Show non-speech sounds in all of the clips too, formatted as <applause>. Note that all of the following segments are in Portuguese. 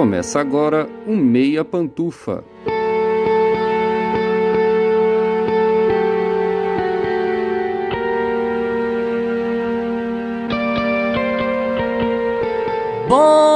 Começa agora o Meia Pantufa. Bom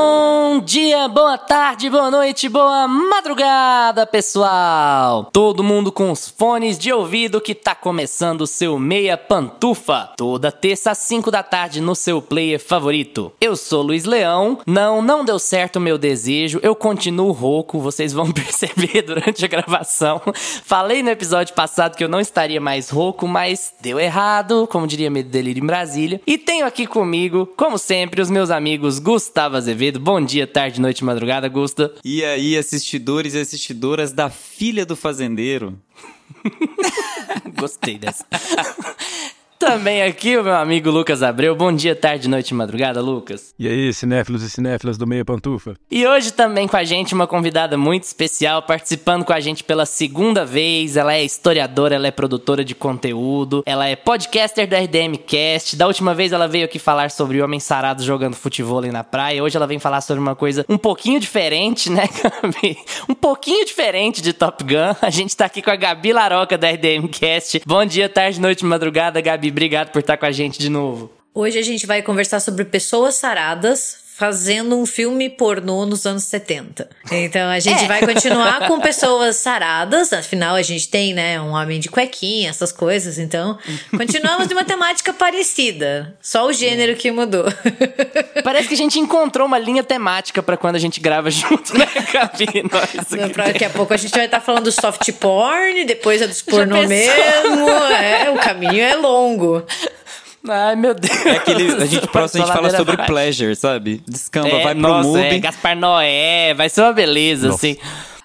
dia, boa tarde, boa noite, boa madrugada, pessoal! Todo mundo com os fones de ouvido que tá começando o seu Meia Pantufa, toda terça às 5 da tarde no seu player favorito. Eu sou Luiz Leão. Não, não deu certo o meu desejo, eu continuo rouco, vocês vão <laughs> perceber durante a gravação. Falei no episódio passado que eu não estaria mais rouco, mas deu errado, como diria Medo Delírio em Brasília. E tenho aqui comigo, como sempre, os meus amigos Gustavo Azevedo. Bom dia, tarde, noite, madrugada, Gusta. E aí, assistidores e assistidoras da Filha do Fazendeiro? <laughs> Gostei dessa. <laughs> Também aqui o meu amigo Lucas Abreu. Bom dia, tarde, noite e madrugada, Lucas. E aí, cinéfilos e cinéfilas do Meia Pantufa? E hoje também com a gente uma convidada muito especial, participando com a gente pela segunda vez. Ela é historiadora, ela é produtora de conteúdo, ela é podcaster do RDM Cast. Da última vez ela veio aqui falar sobre homens sarados jogando futebol na praia. Hoje ela vem falar sobre uma coisa um pouquinho diferente, né, <laughs> Gabi? Um pouquinho diferente de Top Gun. A gente tá aqui com a Gabi Laroca da RDM Cast. Bom dia, tarde, noite e madrugada, Gabi obrigado por estar com a gente de novo. Hoje a gente vai conversar sobre pessoas saradas fazendo um filme pornô nos anos 70. Então a gente é. vai continuar com <laughs> pessoas saradas, afinal a gente tem, né, um homem de cuequinha, essas coisas, então continuamos de uma temática parecida, só o gênero é. que mudou. Parece que a gente encontrou uma linha temática para quando a gente grava junto, né, Gabi? <laughs> Daqui a pouco a gente vai estar tá falando do soft porn, depois é dos pornô mesmo, é, o caminho é longo. Ai, meu Deus. É aquele. A gente <laughs> próximo a gente fala sobre pleasure, sabe? Descamba, é, vai pro nossa, É, Gaspar Noé, vai ser uma beleza, nossa. assim.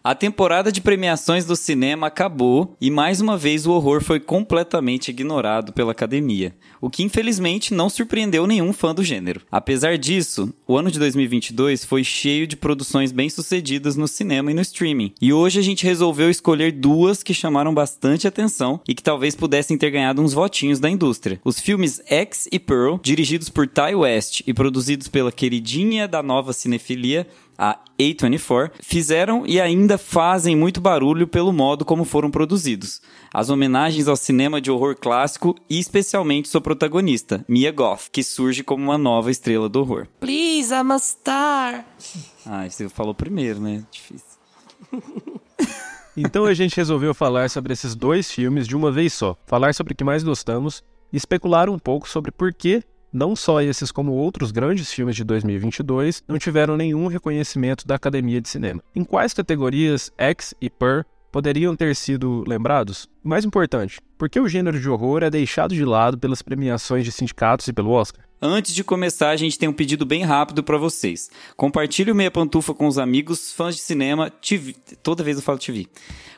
A temporada de premiações do cinema acabou e mais uma vez o horror foi completamente ignorado pela academia, o que infelizmente não surpreendeu nenhum fã do gênero. Apesar disso, o ano de 2022 foi cheio de produções bem-sucedidas no cinema e no streaming. E hoje a gente resolveu escolher duas que chamaram bastante atenção e que talvez pudessem ter ganhado uns votinhos da indústria. Os filmes X e Pearl, dirigidos por Ty West e produzidos pela queridinha da nova cinefilia, a A24, fizeram e ainda fazem muito barulho pelo modo como foram produzidos. As homenagens ao cinema de horror clássico e especialmente sua protagonista, Mia Goth, que surge como uma nova estrela do horror. Please, I'm a star. <laughs> Ah, você falou primeiro, né? Difícil. <laughs> Então a gente resolveu falar sobre esses dois filmes de uma vez só, falar sobre o que mais gostamos e especular um pouco sobre por que não só esses, como outros grandes filmes de 2022, não tiveram nenhum reconhecimento da Academia de Cinema. Em quais categorias X e Per poderiam ter sido lembrados? Mais importante, por que o gênero de horror é deixado de lado pelas premiações de sindicatos e pelo Oscar? Antes de começar, a gente tem um pedido bem rápido para vocês. Compartilhe o Meia Pantufa com os amigos, fãs de cinema, TV. Toda vez eu falo TV.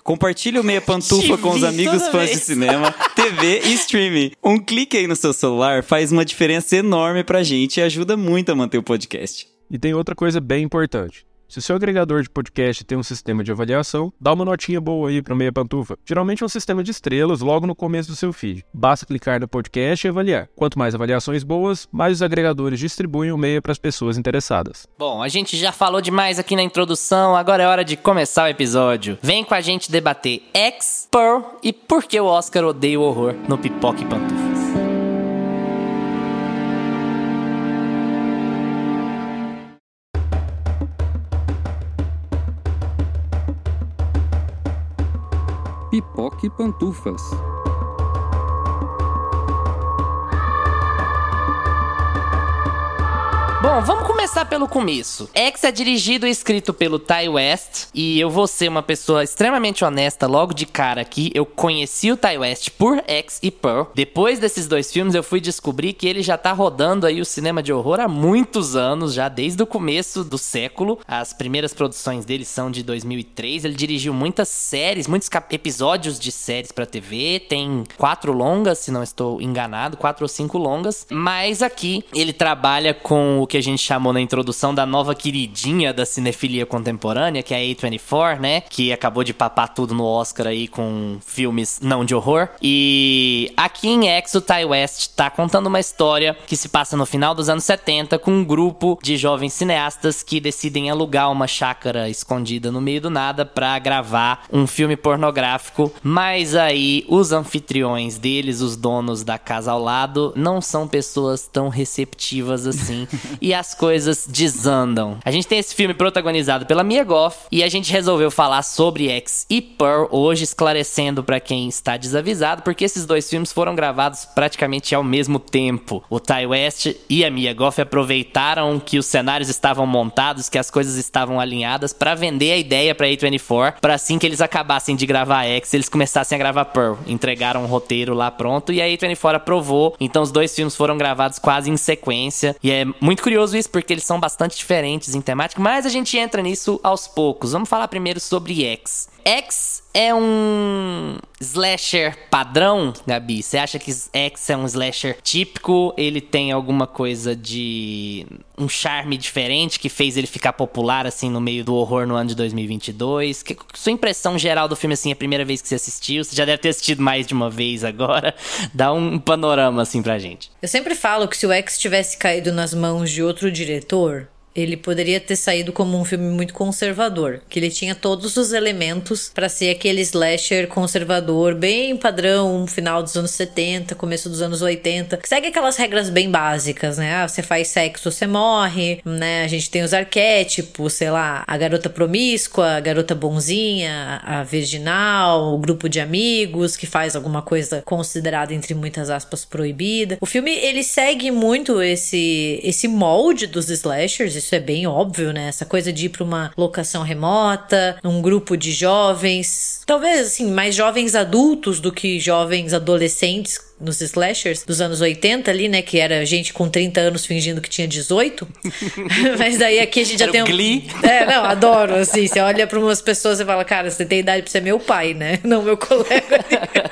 Compartilhe o Meia Pantufa com os amigos fãs vez. de cinema, TV e streaming. Um clique aí no seu celular faz uma diferença enorme pra gente e ajuda muito a manter o podcast. E tem outra coisa bem importante. Se o seu agregador de podcast tem um sistema de avaliação, dá uma notinha boa aí para Meia Pantufa. Geralmente é um sistema de estrelas logo no começo do seu feed. Basta clicar no podcast e avaliar. Quanto mais avaliações boas, mais os agregadores distribuem o Meia para as pessoas interessadas. Bom, a gente já falou demais aqui na introdução, agora é hora de começar o episódio. Vem com a gente debater X, Pearl e por que o Oscar odeia o horror no Pipoca e Pantufas. Pipoque Pantufas. Bom, vamos começar pelo começo. X é dirigido e escrito pelo Ty West. E eu vou ser uma pessoa extremamente honesta logo de cara aqui. Eu conheci o Ty West por X e Pearl. Depois desses dois filmes, eu fui descobrir que ele já tá rodando aí o cinema de horror há muitos anos, já desde o começo do século. As primeiras produções dele são de 2003. Ele dirigiu muitas séries, muitos episódios de séries pra TV. Tem quatro longas, se não estou enganado, quatro ou cinco longas. Mas aqui ele trabalha com o que a gente chamou na introdução da nova queridinha da cinefilia contemporânea, que é a A24, né? Que acabou de papar tudo no Oscar aí com filmes não de horror. E aqui em X, o Ty West tá contando uma história que se passa no final dos anos 70 com um grupo de jovens cineastas que decidem alugar uma chácara escondida no meio do nada para gravar um filme pornográfico. Mas aí os anfitriões deles, os donos da casa ao lado, não são pessoas tão receptivas assim <laughs> e as coisas desandam. A gente tem esse filme protagonizado pela Mia Goff e a gente resolveu falar sobre X e Pearl hoje, esclarecendo para quem está desavisado, porque esses dois filmes foram gravados praticamente ao mesmo tempo. O Ty West e a Mia Goff aproveitaram que os cenários estavam montados, que as coisas estavam alinhadas para vender a ideia para A24, para assim que eles acabassem de gravar X, eles começassem a gravar Pearl. Entregaram um roteiro lá pronto e a A24 aprovou. Então os dois filmes foram gravados quase em sequência. E é muito curioso isso porque eles são bastante diferentes em temática, mas a gente entra nisso aos poucos. Vamos falar primeiro sobre X. X é um slasher padrão, Gabi? Você acha que X é um slasher típico? Ele tem alguma coisa de um charme diferente que fez ele ficar popular assim no meio do horror no ano de 2022? Que, sua impressão geral do filme assim, a primeira vez que você assistiu? Você já deve ter assistido mais de uma vez agora. <laughs> Dá um panorama assim pra gente. Eu sempre falo que se o X tivesse caído nas mãos de outro diretor, ele poderia ter saído como um filme muito conservador, que ele tinha todos os elementos para ser aquele slasher conservador, bem padrão, final dos anos 70, começo dos anos 80, que segue aquelas regras bem básicas, né? Ah, você faz sexo, você morre, né? A gente tem os arquétipos, sei lá, a garota promíscua, a garota bonzinha, a virginal, o grupo de amigos que faz alguma coisa considerada entre muitas aspas proibida. O filme ele segue muito esse esse molde dos slashers isso é bem óbvio, né? Essa coisa de ir para uma locação remota, um grupo de jovens, talvez assim, mais jovens adultos do que jovens adolescentes nos slashers dos anos 80 ali, né? Que era gente com 30 anos fingindo que tinha 18. <laughs> Mas daí aqui a gente já era tem um... Glee. É, não, adoro, assim. Você olha para umas pessoas e fala, cara, você tem idade pra ser meu pai, né? <laughs> Não meu colega.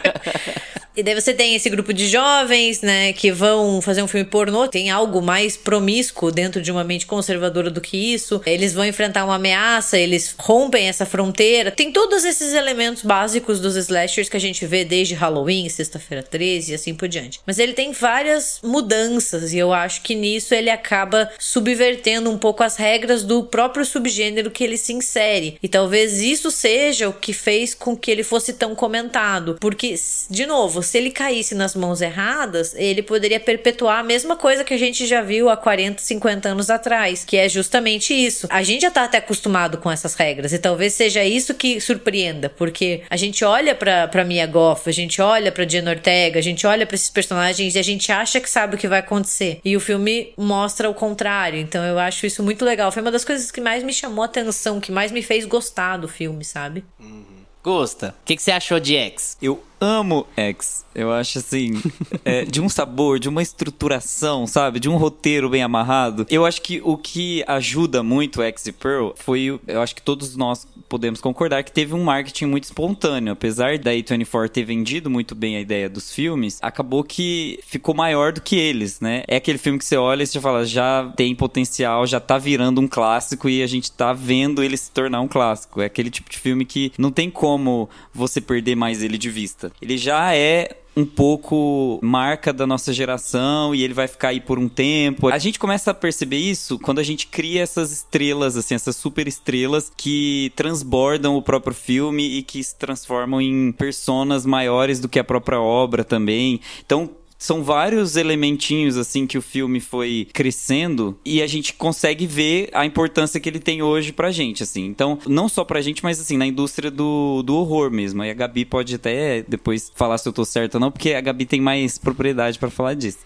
<laughs> E daí você tem esse grupo de jovens, né, que vão fazer um filme pornô, tem algo mais promíscuo dentro de uma mente conservadora do que isso. Eles vão enfrentar uma ameaça, eles rompem essa fronteira. Tem todos esses elementos básicos dos slashers que a gente vê desde Halloween, Sexta-feira 13 e assim por diante. Mas ele tem várias mudanças e eu acho que nisso ele acaba subvertendo um pouco as regras do próprio subgênero que ele se insere. E talvez isso seja o que fez com que ele fosse tão comentado, porque de novo, se ele caísse nas mãos erradas, ele poderia perpetuar a mesma coisa que a gente já viu há 40, 50 anos atrás, que é justamente isso. A gente já tá até acostumado com essas regras e talvez seja isso que surpreenda, porque a gente olha pra, pra Mia Goff, a gente olha pra Jenna Ortega, a gente olha para esses personagens e a gente acha que sabe o que vai acontecer. E o filme mostra o contrário, então eu acho isso muito legal. Foi uma das coisas que mais me chamou a atenção, que mais me fez gostar do filme, sabe? Uhum. Gosta. O que, que você achou de X? Eu amo X. Eu acho assim, é, de um sabor, de uma estruturação, sabe? De um roteiro bem amarrado. Eu acho que o que ajuda muito X e Pearl foi, eu acho que todos nós podemos concordar que teve um marketing muito espontâneo. Apesar da A24 ter vendido muito bem a ideia dos filmes, acabou que ficou maior do que eles, né? É aquele filme que você olha e você fala, já tem potencial, já tá virando um clássico e a gente tá vendo ele se tornar um clássico. É aquele tipo de filme que não tem como você perder mais ele de vista. Ele já é um pouco marca da nossa geração e ele vai ficar aí por um tempo. A gente começa a perceber isso quando a gente cria essas estrelas, assim, essas super estrelas que transbordam o próprio filme e que se transformam em personas maiores do que a própria obra também. Então, são vários elementinhos assim que o filme foi crescendo e a gente consegue ver a importância que ele tem hoje pra gente, assim. Então, não só pra gente, mas assim, na indústria do, do horror mesmo. Aí a Gabi pode até depois falar se eu tô certo ou não, porque a Gabi tem mais propriedade para falar disso.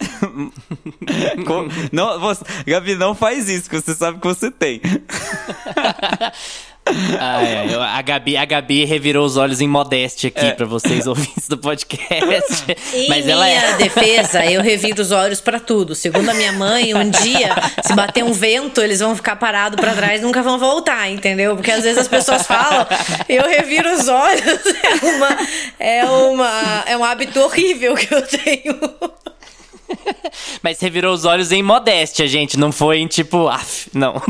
<laughs> não, você, Gabi, não faz isso, que você sabe que você tem. <laughs> Ah, é. a, Gabi, a Gabi revirou os olhos em modéstia aqui é. para vocês <laughs> ouvintes do podcast. Em <laughs> Mas minha ela é... <laughs> defesa, eu reviro os olhos para tudo. Segundo a minha mãe, um dia, se bater um vento, eles vão ficar parados para trás nunca vão voltar, entendeu? Porque às vezes as pessoas falam, eu reviro os olhos. É, uma, é, uma, é um hábito horrível que eu tenho. <laughs> Mas você virou os olhos em modéstia, gente. Não foi em tipo, af, não.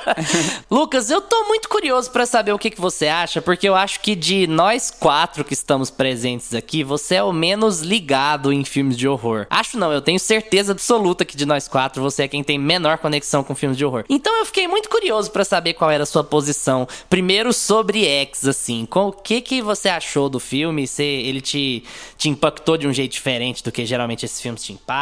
<laughs> Lucas, eu tô muito curioso para saber o que, que você acha, porque eu acho que de nós quatro que estamos presentes aqui, você é o menos ligado em filmes de horror. Acho não, eu tenho certeza absoluta que de nós quatro você é quem tem menor conexão com filmes de horror. Então eu fiquei muito curioso para saber qual era a sua posição. Primeiro sobre X, assim. O que que você achou do filme? Se ele te, te impactou de um jeito diferente do que geralmente esses filmes te impactam?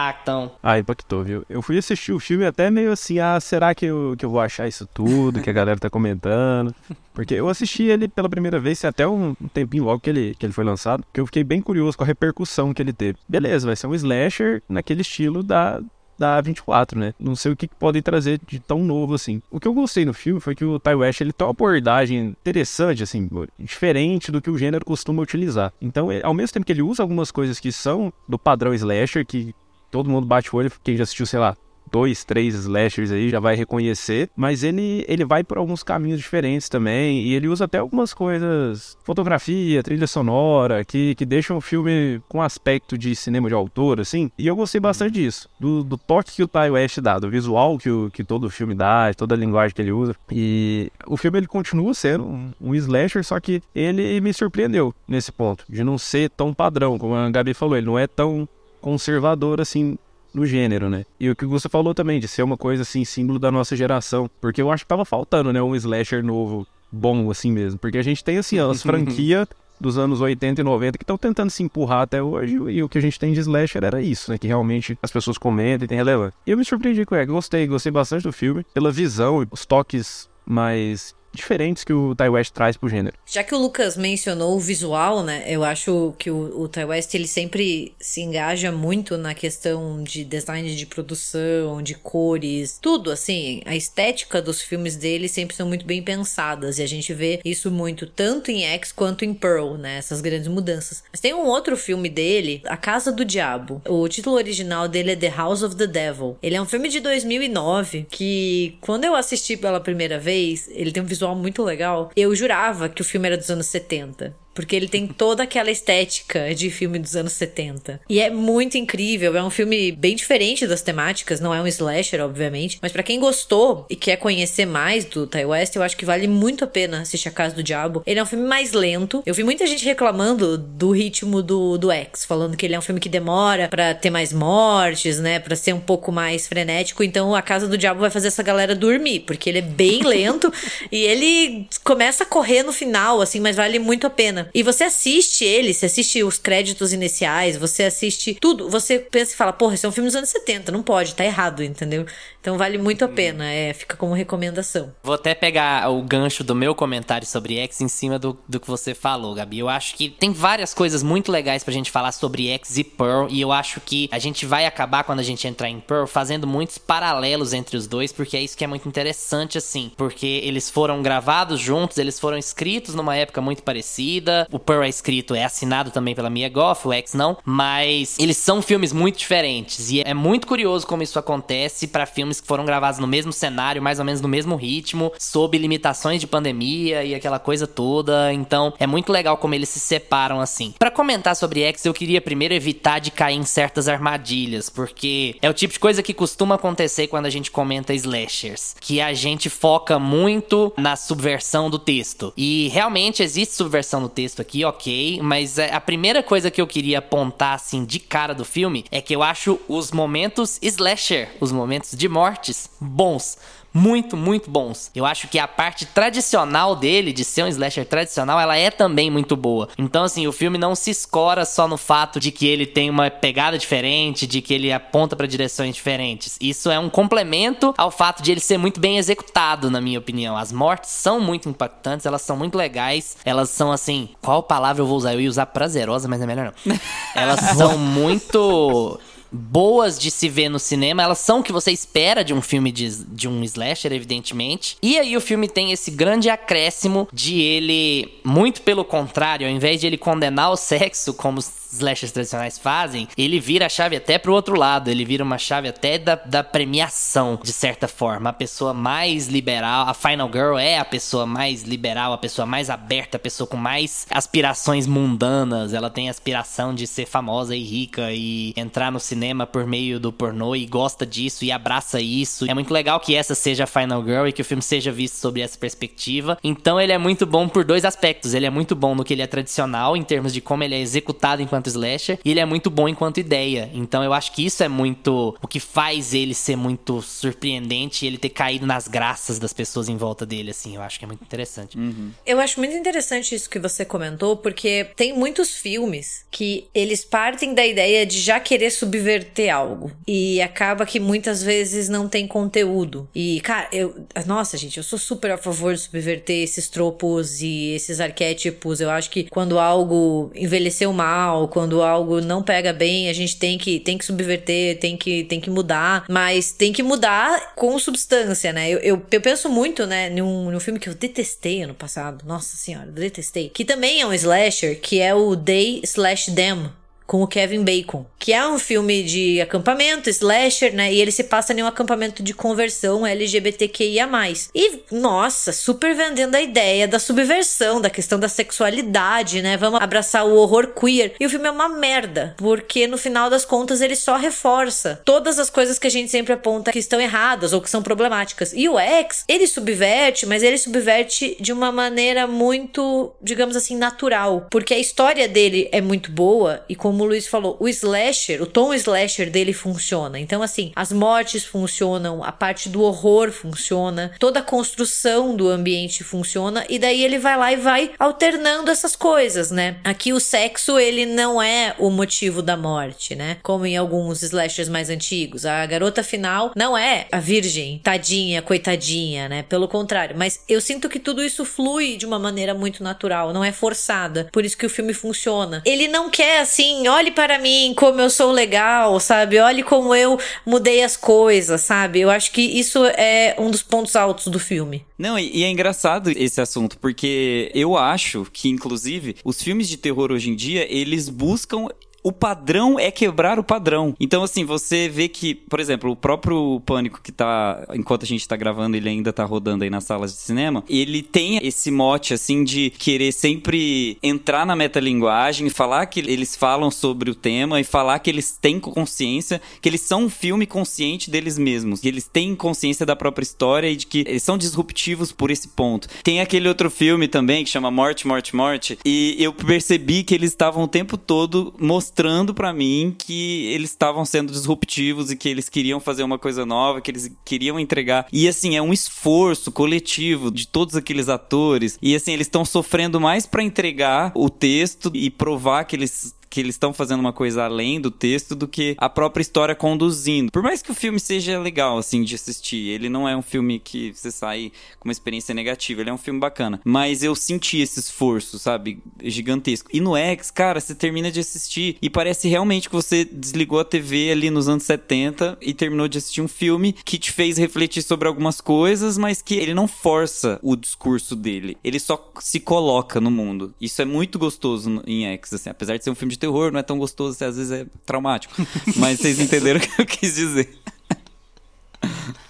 Ah, impactou, viu? Eu fui assistir o filme até meio assim, ah, será que eu, que eu vou achar isso tudo que a galera tá comentando? Porque eu assisti ele pela primeira vez, até um tempinho logo que ele, que ele foi lançado, que eu fiquei bem curioso com a repercussão que ele teve. Beleza, vai ser um slasher naquele estilo da, da 24, né? Não sei o que, que podem trazer de tão novo assim. O que eu gostei no filme foi que o Ty West ele tem uma abordagem interessante, assim, diferente do que o gênero costuma utilizar. Então, ao mesmo tempo que ele usa algumas coisas que são do padrão slasher, que todo mundo bate o olho, quem já assistiu, sei lá, dois, três slashers aí já vai reconhecer, mas ele, ele vai por alguns caminhos diferentes também, e ele usa até algumas coisas, fotografia, trilha sonora, que, que deixam o filme com aspecto de cinema de autor, assim, e eu gostei bastante disso, do, do toque que o Ty West dá, do visual que, o, que todo o filme dá, toda a linguagem que ele usa, e o filme ele continua sendo um, um slasher, só que ele me surpreendeu nesse ponto, de não ser tão padrão, como a Gabi falou, ele não é tão conservador assim no gênero, né? E o que você falou também, de ser uma coisa assim, símbolo da nossa geração. Porque eu acho que tava faltando, né? Um slasher novo, bom assim mesmo. Porque a gente tem, assim, as <laughs> franquias dos anos 80 e 90 que estão tentando se empurrar até hoje. E o que a gente tem de slasher era isso, né? Que realmente as pessoas comentam e tem relevância. E eu me surpreendi com ele. Gostei, gostei bastante do filme. Pela visão e os toques mais diferentes que o Ty West traz pro gênero. Já que o Lucas mencionou o visual, né? Eu acho que o, o Ty West ele sempre se engaja muito na questão de design de produção, de cores, tudo assim. A estética dos filmes dele sempre são muito bem pensadas e a gente vê isso muito tanto em X quanto em Pearl, né? Essas grandes mudanças. Mas tem um outro filme dele, A Casa do Diabo. O título original dele é The House of the Devil. Ele é um filme de 2009 que quando eu assisti pela primeira vez, ele tem um visual visual muito legal. Eu jurava que o filme era dos anos 70. Porque ele tem toda aquela estética de filme dos anos 70. E é muito incrível. É um filme bem diferente das temáticas. Não é um slasher, obviamente. Mas para quem gostou e quer conhecer mais do Ty West, eu acho que vale muito a pena assistir A Casa do Diabo. Ele é um filme mais lento. Eu vi muita gente reclamando do ritmo do, do X, falando que ele é um filme que demora para ter mais mortes, né? Pra ser um pouco mais frenético. Então A Casa do Diabo vai fazer essa galera dormir, porque ele é bem lento <laughs> e ele começa a correr no final, assim, mas vale muito a pena. E você assiste ele, você assiste os créditos iniciais, você assiste tudo. Você pensa e fala, porra, esse é um filme dos anos 70, não pode, tá errado, entendeu? Então vale muito a hum. pena, é, fica como recomendação. Vou até pegar o gancho do meu comentário sobre X em cima do, do que você falou, Gabi. Eu acho que tem várias coisas muito legais pra gente falar sobre X e Pearl, e eu acho que a gente vai acabar, quando a gente entrar em Pearl, fazendo muitos paralelos entre os dois, porque é isso que é muito interessante, assim. Porque eles foram gravados juntos, eles foram escritos numa época muito parecida o Pearl é escrito, é assinado também pela Mia Goff, o X não, mas eles são filmes muito diferentes e é muito curioso como isso acontece para filmes que foram gravados no mesmo cenário, mais ou menos no mesmo ritmo, sob limitações de pandemia e aquela coisa toda. Então, é muito legal como eles se separam assim. Para comentar sobre X, eu queria primeiro evitar de cair em certas armadilhas, porque é o tipo de coisa que costuma acontecer quando a gente comenta slashers, que a gente foca muito na subversão do texto. E realmente existe subversão no texto texto aqui, ok, mas é, a primeira coisa que eu queria apontar, assim, de cara do filme é que eu acho os momentos slasher, os momentos de mortes, bons muito, muito bons. Eu acho que a parte tradicional dele, de ser um slasher tradicional, ela é também muito boa. Então, assim, o filme não se escora só no fato de que ele tem uma pegada diferente, de que ele aponta para direções diferentes. Isso é um complemento ao fato de ele ser muito bem executado, na minha opinião. As mortes são muito impactantes, elas são muito legais, elas são assim, qual palavra eu vou usar? Eu ia usar prazerosa, mas é melhor não. <laughs> Elas são muito boas de se ver no cinema. Elas são o que você espera de um filme de, de um slasher, evidentemente. E aí o filme tem esse grande acréscimo de ele, muito pelo contrário, ao invés de ele condenar o sexo como slashers tradicionais fazem, ele vira a chave até pro outro lado. Ele vira uma chave até da, da premiação, de certa forma. A pessoa mais liberal, a Final Girl é a pessoa mais liberal, a pessoa mais aberta, a pessoa com mais aspirações mundanas. Ela tem aspiração de ser famosa e rica e entrar no cinema por meio do pornô e gosta disso e abraça isso. É muito legal que essa seja a Final Girl e que o filme seja visto sobre essa perspectiva. Então ele é muito bom por dois aspectos. Ele é muito bom no que ele é tradicional, em termos de como ele é executado enquanto slasher, e ele é muito bom enquanto ideia. Então eu acho que isso é muito o que faz ele ser muito surpreendente e ele ter caído nas graças das pessoas em volta dele, assim. Eu acho que é muito interessante. Uhum. Eu acho muito interessante isso que você comentou, porque tem muitos filmes que eles partem da ideia de já querer subverter algo. E acaba que muitas vezes não tem conteúdo. E, cara, eu. Nossa, gente, eu sou super a favor de subverter esses tropos e esses arquétipos. Eu acho que quando algo envelheceu mal, quando algo não pega bem, a gente tem que, tem que subverter, tem que, tem que mudar. Mas tem que mudar com substância, né? Eu, eu, eu penso muito, né, num, num filme que eu detestei ano passado. Nossa senhora, detestei. Que também é um slasher, que é o Day Slash Them com o Kevin Bacon, que é um filme de acampamento, slasher, né? E ele se passa em um acampamento de conversão LGBTQIA. E, nossa, super vendendo a ideia da subversão, da questão da sexualidade, né? Vamos abraçar o horror queer. E o filme é uma merda, porque no final das contas ele só reforça todas as coisas que a gente sempre aponta que estão erradas ou que são problemáticas. E o X, ele subverte, mas ele subverte de uma maneira muito, digamos assim, natural, porque a história dele é muito boa e como como o Luiz falou, o slasher, o tom slasher dele funciona. Então, assim, as mortes funcionam, a parte do horror funciona, toda a construção do ambiente funciona, e daí ele vai lá e vai alternando essas coisas, né? Aqui o sexo, ele não é o motivo da morte, né? Como em alguns slashers mais antigos. A garota final não é a virgem, tadinha, coitadinha, né? Pelo contrário. Mas eu sinto que tudo isso flui de uma maneira muito natural, não é forçada. Por isso que o filme funciona. Ele não quer, assim, olhe para mim como eu sou legal, sabe? Olhe como eu mudei as coisas, sabe? Eu acho que isso é um dos pontos altos do filme. Não, e é engraçado esse assunto, porque eu acho que, inclusive, os filmes de terror hoje em dia, eles buscam o padrão é quebrar o padrão. Então, assim, você vê que, por exemplo, o próprio Pânico que tá, enquanto a gente tá gravando, ele ainda tá rodando aí nas salas de cinema, ele tem esse mote, assim, de querer sempre entrar na metalinguagem, falar que eles falam sobre o tema e falar que eles têm consciência, que eles são um filme consciente deles mesmos, que eles têm consciência da própria história e de que eles são disruptivos por esse ponto. Tem aquele outro filme também que chama Morte, Morte, Morte, e eu percebi que eles estavam o tempo todo mostrando mostrando para mim que eles estavam sendo disruptivos e que eles queriam fazer uma coisa nova, que eles queriam entregar. E assim, é um esforço coletivo de todos aqueles atores. E assim, eles estão sofrendo mais para entregar o texto e provar que eles que eles estão fazendo uma coisa além do texto do que a própria história conduzindo. Por mais que o filme seja legal, assim, de assistir, ele não é um filme que você sai com uma experiência negativa, ele é um filme bacana. Mas eu senti esse esforço, sabe, gigantesco. E no X, cara, você termina de assistir e parece realmente que você desligou a TV ali nos anos 70 e terminou de assistir um filme que te fez refletir sobre algumas coisas, mas que ele não força o discurso dele. Ele só se coloca no mundo. Isso é muito gostoso em X, assim, apesar de ser um filme de terror não é tão gostoso, às vezes é traumático. Mas vocês entenderam o que eu quis dizer.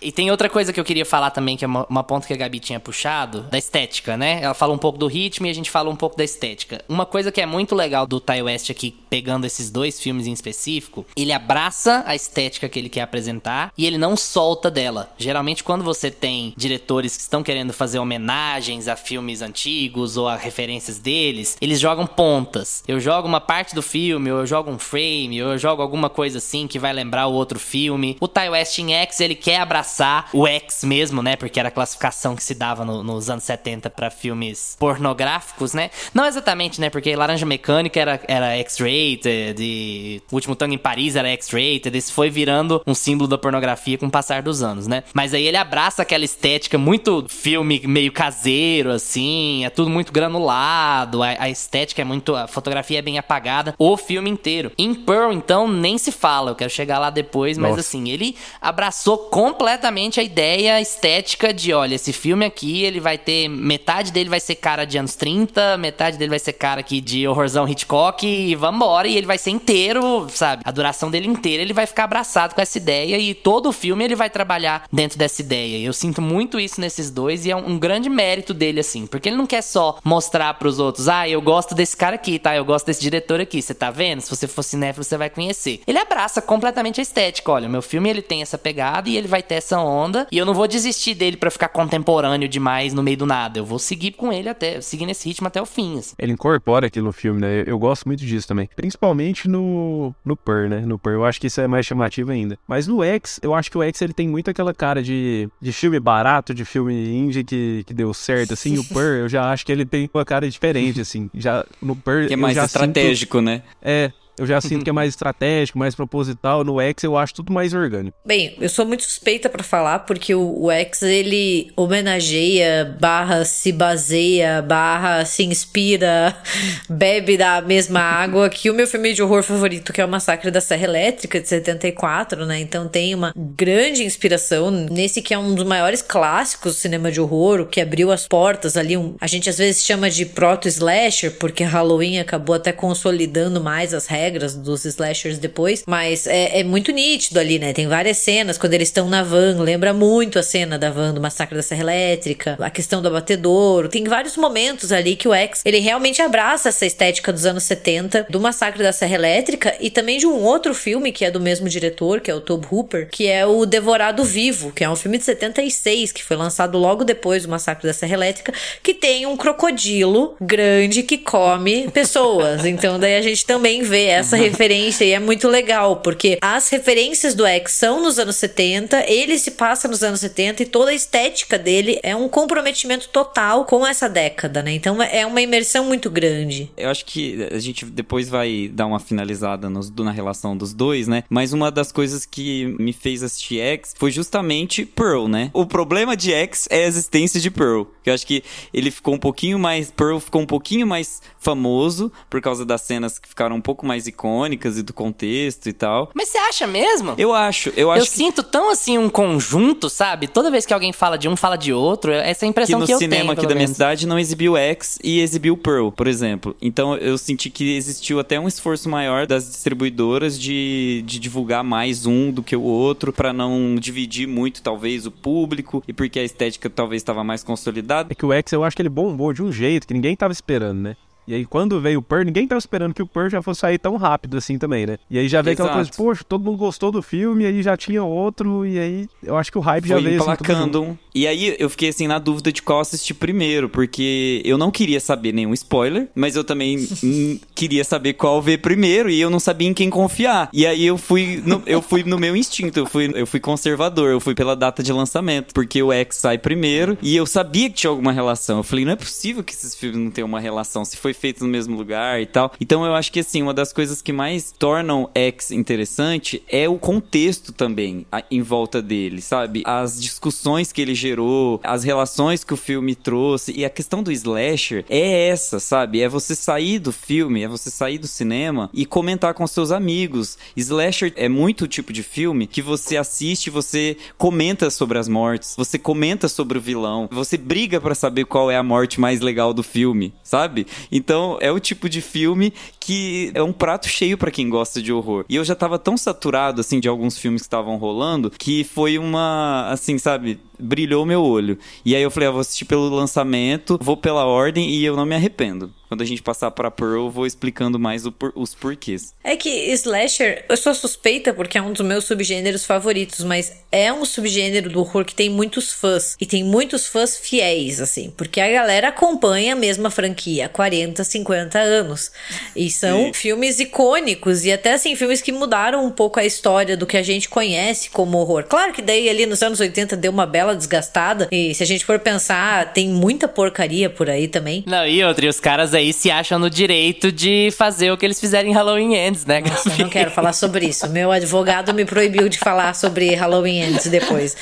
E tem outra coisa que eu queria falar também, que é uma, uma ponta que a Gabi tinha puxado, da estética, né? Ela fala um pouco do ritmo e a gente fala um pouco da estética. Uma coisa que é muito legal do Ty West aqui, pegando esses dois filmes em específico, ele abraça a estética que ele quer apresentar e ele não solta dela. Geralmente, quando você tem diretores que estão querendo fazer homenagens a filmes antigos ou a referências deles, eles jogam pontas. Eu jogo uma parte do filme, ou eu jogo um frame, ou eu jogo alguma coisa assim que vai lembrar o outro filme. O Ty West em X, ele quer abraçar o X mesmo, né? Porque era a classificação que se dava no, nos anos 70 para filmes pornográficos, né? Não exatamente, né? Porque Laranja Mecânica era, era X-rated, e O Último Tango em Paris era X-rated, isso foi virando um símbolo da pornografia com o passar dos anos, né? Mas aí ele abraça aquela estética muito filme meio caseiro, assim, é tudo muito granulado, a, a estética é muito. a fotografia é bem apagada, o filme inteiro. Em Pearl, então, nem se fala, eu quero chegar lá depois, mas Nossa. assim, ele abraçou completamente a ideia estética de, olha, esse filme aqui, ele vai ter metade dele vai ser cara de anos 30, metade dele vai ser cara aqui de horrorzão Hitchcock e vambora, e ele vai ser inteiro, sabe? A duração dele inteira, ele vai ficar abraçado com essa ideia e todo o filme ele vai trabalhar dentro dessa ideia. Eu sinto muito isso nesses dois e é um, um grande mérito dele, assim, porque ele não quer só mostrar pros outros, ah, eu gosto desse cara aqui, tá? Eu gosto desse diretor aqui, você tá vendo? Se você for cinéfilo, você vai conhecer. Ele abraça completamente a estética, olha, meu filme ele tem essa pegada e ele vai ter essa onda, e eu não vou desistir dele para ficar contemporâneo demais no meio do nada. Eu vou seguir com ele até, seguir nesse ritmo até o fim. Assim. Ele incorpora aquilo no filme, né? Eu gosto muito disso também. Principalmente no, no Purr, né? No Purr, eu acho que isso é mais chamativo ainda. Mas no X, eu acho que o X ele tem muito aquela cara de, de filme barato, de filme indie que, que deu certo, assim. o <laughs> Purr, eu já acho que ele tem uma cara diferente, assim. Já no Purr. Que é mais estratégico, sinto... né? É, eu já sinto que é <laughs> mais estratégico, mais proposital. No X eu acho tudo mais orgânico. Bem, eu sou muito suspeita para falar porque o, o X ele homenageia, barra se baseia, barra se inspira, <laughs> bebe da mesma água que o meu filme de horror favorito, que é o Massacre da Serra Elétrica de 74, né? Então tem uma grande inspiração nesse que é um dos maiores clássicos do cinema de horror, o que abriu as portas ali. Um, a gente às vezes chama de proto-slasher porque Halloween acabou até consolidando mais as regras regras dos slashers depois, mas é, é, muito nítido ali, né? Tem várias cenas quando eles estão na van, lembra muito a cena da van do Massacre da Serra Elétrica, a questão do abatedouro. Tem vários momentos ali que o X, ele realmente abraça essa estética dos anos 70 do Massacre da Serra Elétrica e também de um outro filme que é do mesmo diretor, que é o Tobe Hooper, que é o Devorado Vivo, que é um filme de 76 que foi lançado logo depois do Massacre da Serra Elétrica, que tem um crocodilo grande que come pessoas. Então daí a gente também vê essa referência e é muito legal, porque as referências do X são nos anos 70, ele se passa nos anos 70 e toda a estética dele é um comprometimento total com essa década, né? Então é uma imersão muito grande. Eu acho que a gente depois vai dar uma finalizada nos, na relação dos dois, né? Mas uma das coisas que me fez assistir X foi justamente Pearl, né? O problema de X é a existência de Pearl. Eu acho que ele ficou um pouquinho mais. Pearl ficou um pouquinho mais famoso por causa das cenas que ficaram um pouco mais mais icônicas e do contexto e tal. Mas você acha mesmo? Eu acho, eu acho. Eu que... sinto tão assim um conjunto, sabe? Toda vez que alguém fala de um, fala de outro. Essa é a impressão que, que eu tenho. No cinema aqui da minha cidade não exibiu X e exibiu Pearl, por exemplo. Então eu senti que existiu até um esforço maior das distribuidoras de, de divulgar mais um do que o outro, para não dividir muito, talvez, o público e porque a estética talvez estava mais consolidada. É que o X eu acho que ele bombou de um jeito que ninguém tava esperando, né? E aí, quando veio o Purr, ninguém tava esperando que o Purr já fosse sair tão rápido assim também, né? E aí já veio Exato. aquela coisa, poxa, todo mundo gostou do filme, e aí já tinha outro, e aí eu acho que o hype Foi já veio emplacando. assim. E aí eu fiquei assim na dúvida de qual assistir primeiro, porque eu não queria saber nenhum spoiler, mas eu também <laughs> queria saber qual ver primeiro, e eu não sabia em quem confiar. E aí eu fui no, eu fui no meu instinto, eu fui, eu fui conservador, eu fui pela data de lançamento, porque o X sai primeiro, e eu sabia que tinha alguma relação. Eu falei, não é possível que esses filmes não tenham uma relação. Se foi feito no mesmo lugar e tal. Então eu acho que assim, uma das coisas que mais tornam X interessante é o contexto também em volta dele, sabe? As discussões que ele gerou, as relações que o filme trouxe e a questão do slasher é essa, sabe? É você sair do filme, é você sair do cinema e comentar com seus amigos. Slasher é muito o tipo de filme que você assiste, você comenta sobre as mortes, você comenta sobre o vilão, você briga para saber qual é a morte mais legal do filme, sabe? Então, é o tipo de filme que é um prato cheio para quem gosta de horror. E eu já tava tão saturado, assim, de alguns filmes que estavam rolando, que foi uma, assim, sabe, brilhou meu olho. E aí eu falei, ah, vou assistir pelo lançamento, vou pela ordem e eu não me arrependo. Quando a gente passar pra Pearl, eu vou explicando mais por, os porquês. É que slasher, eu sou suspeita porque é um dos meus subgêneros favoritos, mas é um subgênero do horror que tem muitos fãs. E tem muitos fãs fiéis, assim, porque a galera acompanha a mesma franquia há 40, 50 anos. E são Sim. filmes icônicos e até assim, filmes que mudaram um pouco a história do que a gente conhece como horror. Claro que daí ali nos anos 80 deu uma bela desgastada. E se a gente for pensar, tem muita porcaria por aí também. Não, e outra, e os caras aí se acham no direito de fazer o que eles fizeram em Halloween Ends, né, Nossa, eu não quero falar sobre isso. Meu advogado me proibiu de falar sobre Halloween Ends depois.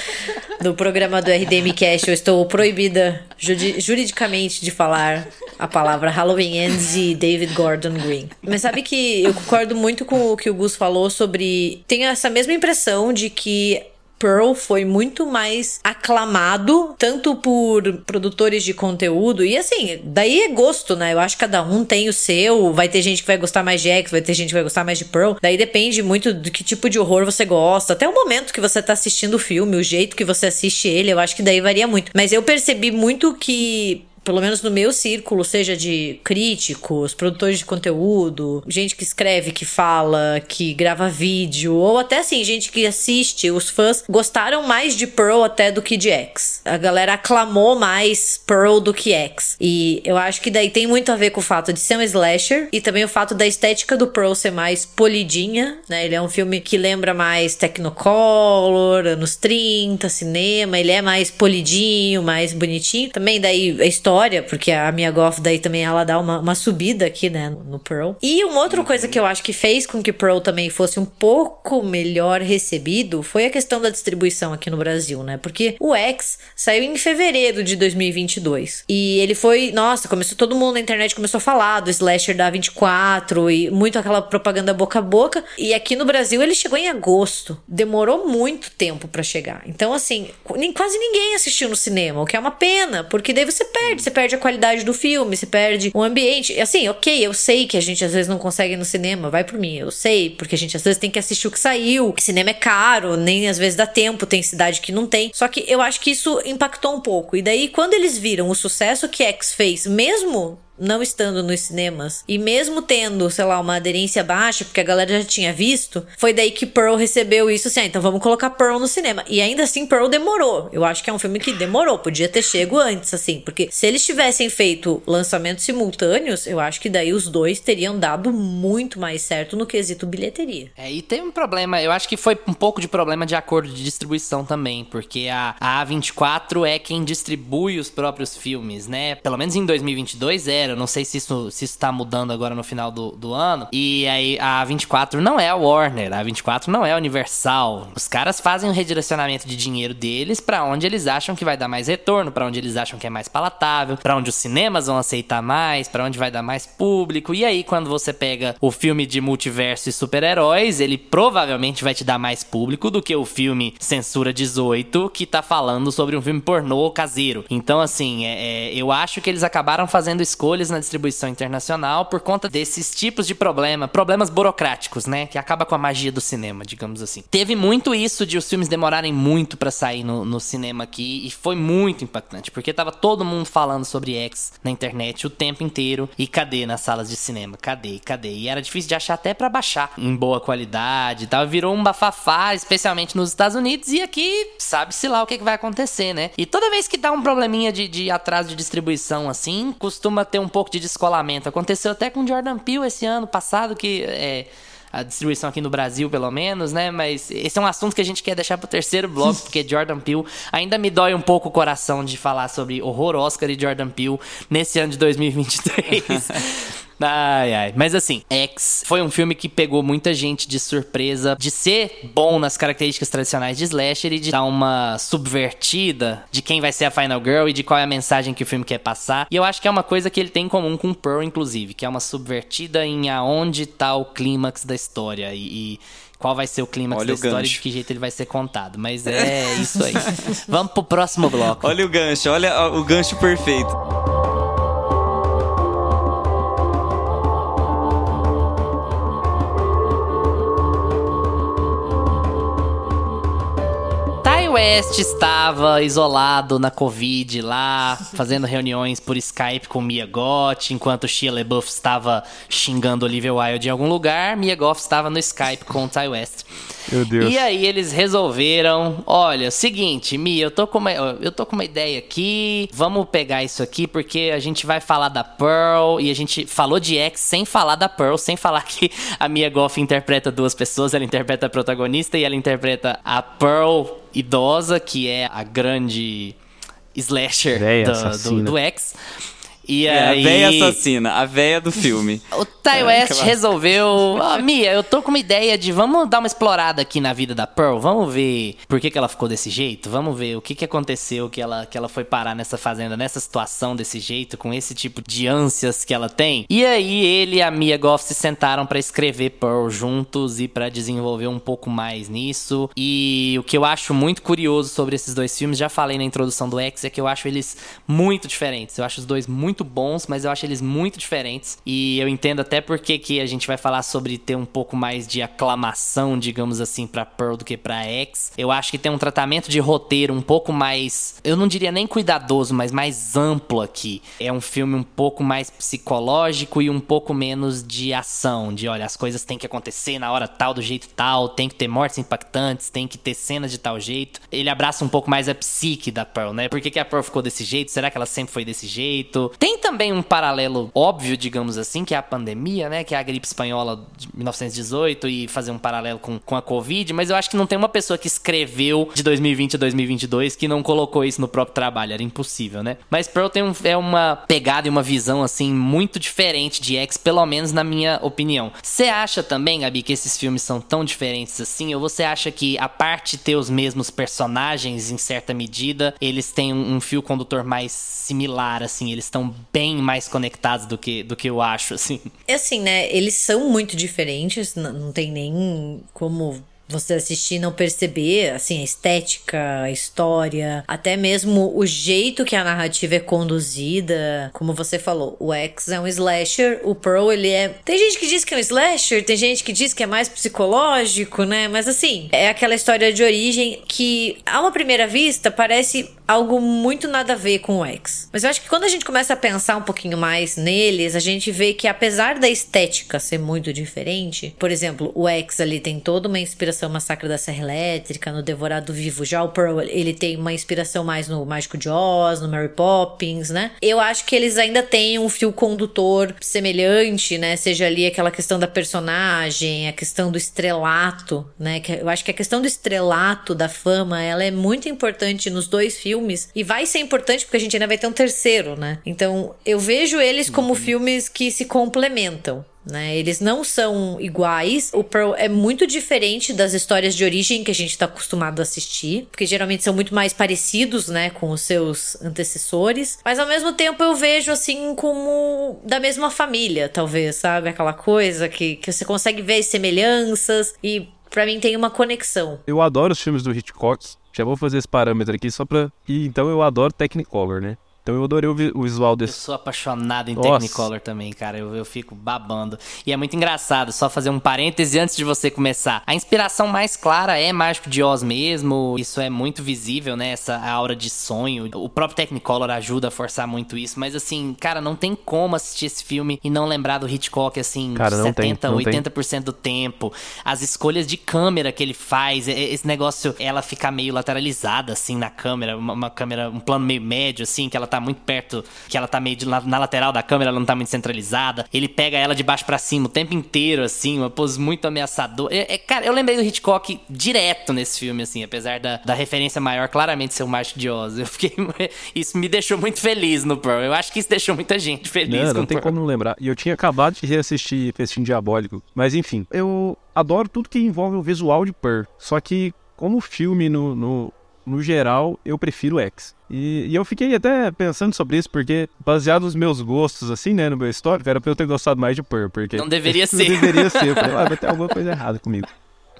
No programa do RDM Cash, eu estou proibida juridicamente de falar a palavra Halloween Ends e David Gordon Green. Mas sabe que eu concordo muito com o que o Gus falou sobre. Tenho essa mesma impressão de que Pearl foi muito mais aclamado, tanto por produtores de conteúdo, e assim, daí é gosto, né? Eu acho que cada um tem o seu, vai ter gente que vai gostar mais de X, vai ter gente que vai gostar mais de Pearl, daí depende muito do que tipo de horror você gosta, até o momento que você tá assistindo o filme, o jeito que você assiste ele, eu acho que daí varia muito. Mas eu percebi muito que pelo menos no meu círculo, seja de críticos, produtores de conteúdo, gente que escreve, que fala, que grava vídeo, ou até assim, gente que assiste, os fãs gostaram mais de Pearl até do que de X. A galera aclamou mais Pearl do que X. E eu acho que daí tem muito a ver com o fato de ser um slasher e também o fato da estética do Pearl ser mais polidinha, né? Ele é um filme que lembra mais Technicolor, anos 30, cinema, ele é mais polidinho, mais bonitinho. Também daí a história história, porque a Mia Goff daí também ela dá uma, uma subida aqui, né, no Pearl. E uma outra coisa que eu acho que fez com que Pearl também fosse um pouco melhor recebido foi a questão da distribuição aqui no Brasil, né? Porque o X saiu em fevereiro de 2022. E ele foi, nossa, começou todo mundo na internet começou a falar do slasher da 24 e muito aquela propaganda boca a boca. E aqui no Brasil ele chegou em agosto. Demorou muito tempo para chegar. Então assim, quase ninguém assistiu no cinema, o que é uma pena, porque daí você perde você perde a qualidade do filme, você perde o ambiente. Assim, ok, eu sei que a gente às vezes não consegue ir no cinema, vai por mim, eu sei, porque a gente às vezes tem que assistir o que saiu. O cinema é caro, nem às vezes dá tempo, tem cidade que não tem. Só que eu acho que isso impactou um pouco. E daí, quando eles viram o sucesso que X fez, mesmo não estando nos cinemas e mesmo tendo, sei lá, uma aderência baixa, porque a galera já tinha visto, foi daí que Pearl recebeu isso assim, ah, então vamos colocar Pearl no cinema. E ainda assim Pearl demorou. Eu acho que é um filme que demorou, podia ter chego antes assim, porque se eles tivessem feito lançamentos simultâneos, eu acho que daí os dois teriam dado muito mais certo no quesito bilheteria. É, e tem um problema, eu acho que foi um pouco de problema de acordo de distribuição também, porque a, a A24 é quem distribui os próprios filmes, né? Pelo menos em 2022 era não sei se isso, se isso tá mudando agora no final do, do ano. E aí a 24 não é a Warner, a 24 não é a Universal. Os caras fazem um redirecionamento de dinheiro deles para onde eles acham que vai dar mais retorno, para onde eles acham que é mais palatável, para onde os cinemas vão aceitar mais, para onde vai dar mais público. E aí quando você pega o filme de multiverso e super-heróis, ele provavelmente vai te dar mais público do que o filme Censura 18, que tá falando sobre um filme pornô caseiro. Então assim, é, é, eu acho que eles acabaram fazendo escolhas na distribuição internacional por conta desses tipos de problema, problemas burocráticos, né? Que acaba com a magia do cinema, digamos assim. Teve muito isso de os filmes demorarem muito para sair no, no, cinema aqui e foi muito impactante, porque tava todo mundo falando sobre X na internet o tempo inteiro e cadê nas salas de cinema? Cadê? Cadê? E era difícil de achar até para baixar em boa qualidade e tal. Virou um bafafá, especialmente nos Estados Unidos e aqui sabe-se lá o que, que, vai acontecer, né? E toda vez que dá um probleminha de, de atraso de distribuição assim, costuma ter um pouco de descolamento. Aconteceu até com Jordan Peele esse ano passado, que é a distribuição aqui no Brasil, pelo menos, né? Mas esse é um assunto que a gente quer deixar pro terceiro bloco, <laughs> porque Jordan Peele ainda me dói um pouco o coração de falar sobre horror Oscar e Jordan Peele nesse ano de 2023. <laughs> Ai, ai. Mas assim, X foi um filme que pegou muita gente de surpresa de ser bom nas características tradicionais de slasher e de dar uma subvertida de quem vai ser a Final Girl e de qual é a mensagem que o filme quer passar. E eu acho que é uma coisa que ele tem em comum com Pearl, inclusive, que é uma subvertida em aonde tá o clímax da história e, e qual vai ser o clímax da história e de que jeito ele vai ser contado. Mas é <laughs> isso aí. Vamos pro próximo bloco. Olha o gancho, olha o gancho perfeito. West estava isolado na Covid lá, fazendo reuniões por Skype com Mia Goth, enquanto Shia LaBeouf estava xingando Olivia Wilde em algum lugar, Mia Goth estava no Skype com Ty West. Meu Deus. E aí eles resolveram, olha, seguinte, Mia, eu tô com uma, eu tô com uma ideia aqui, vamos pegar isso aqui porque a gente vai falar da Pearl e a gente falou de X sem falar da Pearl, sem falar que a Mia Goth interpreta duas pessoas, ela interpreta a protagonista e ela interpreta a Pearl idosa, que é a grande slasher do, do, do X. E É, aí... a véia assassina, a véia do filme. O Ty É, West aquela- resolveu. Ó, Mia, eu tô com uma ideia de vamos dar uma explorada aqui na vida da Pearl. Vamos ver por que, que ela ficou desse jeito. Vamos ver o que, que aconteceu que ela, que ela foi parar nessa fazenda, nessa situação desse jeito, com esse tipo de ânsias que ela tem. E aí ele e a Mia Goff se sentaram pra escrever Pearl juntos e pra desenvolver um pouco mais nisso. E o que eu acho muito curioso sobre esses dois filmes, já falei na introdução do X, é que eu acho eles muito diferentes. Eu acho os dois muito bons, mas eu acho eles muito diferentes. E eu entendo até porque que a gente vai falar sobre ter um pouco mais de aclamação, digamos assim, pra Pearl do que pra X. Eu acho que tem um tratamento de roteiro um pouco mais, eu não diria nem cuidadoso, mas mais amplo aqui. É um filme um pouco mais psicológico e um pouco menos de ação, de olha, as coisas têm que acontecer na hora tal, do jeito tal, tem que ter mortes impactantes, tem que ter cenas de tal jeito. Ele abraça um pouco mais a psique da Pearl, né? Por que, que a Pearl ficou desse jeito? Será que ela sempre foi desse jeito? Tem também um paralelo óbvio, digamos assim, que é a pandemia, né? Que é a gripe espanhola de 1918 e fazer um paralelo com, com a Covid, mas eu acho que não tem uma pessoa que escreveu de 2020 a 2022 que não colocou isso no próprio trabalho, era impossível, né? Mas Pearl tem um, é uma pegada e uma visão, assim, muito diferente de X, pelo menos na minha opinião. Você acha também, Gabi, que esses filmes são tão diferentes assim? Ou você acha que a parte ter os mesmos personagens, em certa medida, eles têm um, um fio condutor mais similar, assim? Eles estão bem mais conectados do que, do que eu acho, assim? É assim, né? Eles são muito diferentes, n- não tem nem como você assistir e não perceber, assim, a estética, a história, até mesmo o jeito que a narrativa é conduzida. Como você falou, o X é um slasher, o Pearl, ele é. Tem gente que diz que é um slasher, tem gente que diz que é mais psicológico, né? Mas assim, é aquela história de origem que, a uma primeira vista, parece algo muito nada a ver com o X. Mas eu acho que quando a gente começa a pensar um pouquinho mais neles, a gente vê que apesar da estética ser muito diferente, por exemplo, o X ali tem toda uma inspiração Massacre da Serra Elétrica, no Devorado Vivo. Já o Pearl, ele tem uma inspiração mais no Mágico de Oz, no Mary Poppins, né? Eu acho que eles ainda têm um fio condutor semelhante, né? Seja ali aquela questão da personagem, a questão do estrelato, né? Eu acho que a questão do estrelato, da fama, ela é muito importante nos dois filmes e vai ser importante porque a gente ainda vai ter um terceiro, né? Então, eu vejo eles como filmes que se complementam. Né? Eles não são iguais. O Pearl é muito diferente das histórias de origem que a gente tá acostumado a assistir, porque geralmente são muito mais parecidos, né, com os seus antecessores. Mas ao mesmo tempo eu vejo assim como da mesma família, talvez, sabe? Aquela coisa que, que você consegue ver as semelhanças e pra mim tem uma conexão. Eu adoro os filmes do Hitchcock. Já vou fazer esse parâmetro aqui só pra. E então eu adoro Technicolor, né? Então eu adorei o, vi- o visual Eu desse. sou apaixonado em Nossa. Technicolor também, cara. Eu, eu fico babando. E é muito engraçado, só fazer um parêntese antes de você começar. A inspiração mais clara é Mágico de Oz mesmo. Isso é muito visível, né? Essa aura de sonho. O próprio Technicolor ajuda a forçar muito isso. Mas assim, cara, não tem como assistir esse filme e não lembrar do Hitchcock, assim, Cara, não tem, 70, não tem. 80% do tempo. As escolhas de câmera que ele faz, esse negócio, ela ficar meio lateralizada, assim, na câmera, uma, uma câmera, um plano meio médio, assim, que ela tá muito perto, que ela tá meio de, na, na lateral da câmera, ela não tá muito centralizada. Ele pega ela de baixo pra cima o tempo inteiro, assim, uma pose muito ameaçadora. É, é, cara, eu lembrei do Hitchcock direto nesse filme, assim, apesar da, da referência maior claramente ser o Mágico de Oz. Eu fiquei. <laughs> Isso me deixou muito feliz no Pearl. Eu acho que isso deixou muita gente feliz Não, não o tem Pearl. como não lembrar. E eu tinha acabado de reassistir Festim Diabólico. Mas enfim, eu adoro tudo que envolve o visual de Pearl. Só que, como filme no, no, no geral, eu prefiro X. E, e eu fiquei até pensando sobre isso, porque, baseado nos meus gostos, assim, né, no meu histórico, era pra eu ter gostado mais de Pearl. Porque Não deveria <laughs> não ser. deveria ser. Eu falei, ah, vai ter <laughs> alguma coisa errada comigo.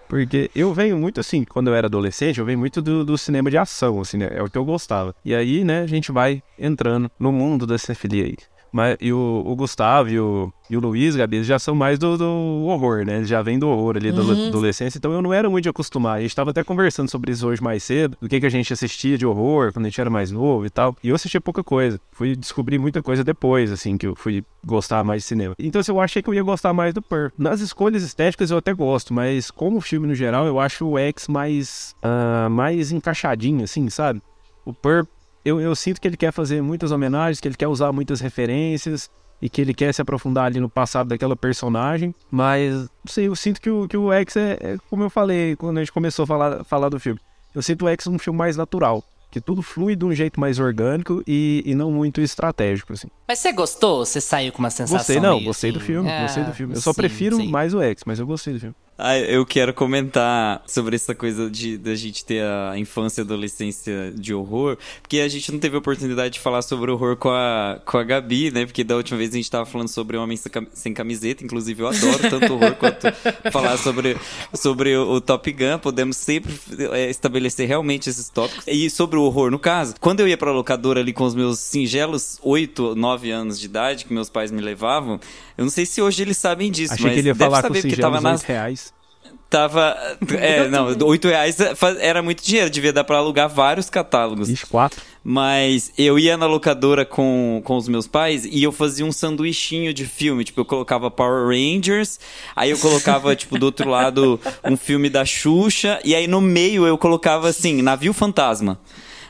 Porque eu venho muito assim, quando eu era adolescente, eu venho muito do, do cinema de ação, assim, né? É o que eu gostava. E aí, né, a gente vai entrando no mundo da cinefilia aí. Mas, e o, o Gustavo e o, e o Luiz, Gabi, eles já são mais do, do horror, né? Eles já vêm do horror ali, da adolescência. Então eu não era muito de acostumar. A gente tava até conversando sobre isso hoje mais cedo, do que, que a gente assistia de horror quando a gente era mais novo e tal. E eu assistia pouca coisa. Fui descobrir muita coisa depois, assim, que eu fui gostar mais de cinema. Então assim, eu achei que eu ia gostar mais do Pearl. Nas escolhas estéticas eu até gosto, mas como filme no geral, eu acho o X mais, ah, mais encaixadinho, assim, sabe? O Pearl eu, eu sinto que ele quer fazer muitas homenagens, que ele quer usar muitas referências e que ele quer se aprofundar ali no passado daquela personagem, mas não sei, eu sinto que o, que o X é, é como eu falei quando a gente começou a falar, falar do filme. Eu sinto o X um filme mais natural. que tudo flui de um jeito mais orgânico e, e não muito estratégico, assim. Mas você gostou? Você saiu com uma sensação Gostei, não, meio gostei do assim? filme, Ah, gostei do filme. Eu só sim, prefiro sim. mais o X, mas eu gostei do filme. Ah, eu quero comentar sobre essa coisa de da gente ter a infância e adolescência de horror, porque a gente não teve a oportunidade de falar sobre horror com a, com a Gabi, né? Porque da última vez a gente tava falando sobre Homem Sem Camiseta, inclusive eu adoro tanto horror quanto <laughs> falar sobre, sobre o, o Top Gun. Podemos sempre é, estabelecer realmente esses tópicos. E sobre o horror, no caso, quando eu ia pra locadora ali com os meus singelos 8, 9 anos de idade, que meus pais me levavam, eu não sei se hoje eles sabem disso, Achei mas que ele ia deve falar com saber, os porque tava nas, 8 reais. Tava. <laughs> É, não, 8 reais era muito dinheiro, devia dar pra alugar vários catálogos. Ixi, 4. Mas eu ia na locadora com, com os meus pais e eu fazia um sanduichinho de filme. Tipo, eu colocava Power Rangers, aí eu colocava, <laughs> tipo, do outro lado um filme da Xuxa, e aí no meio eu colocava assim, Navio Fantasma.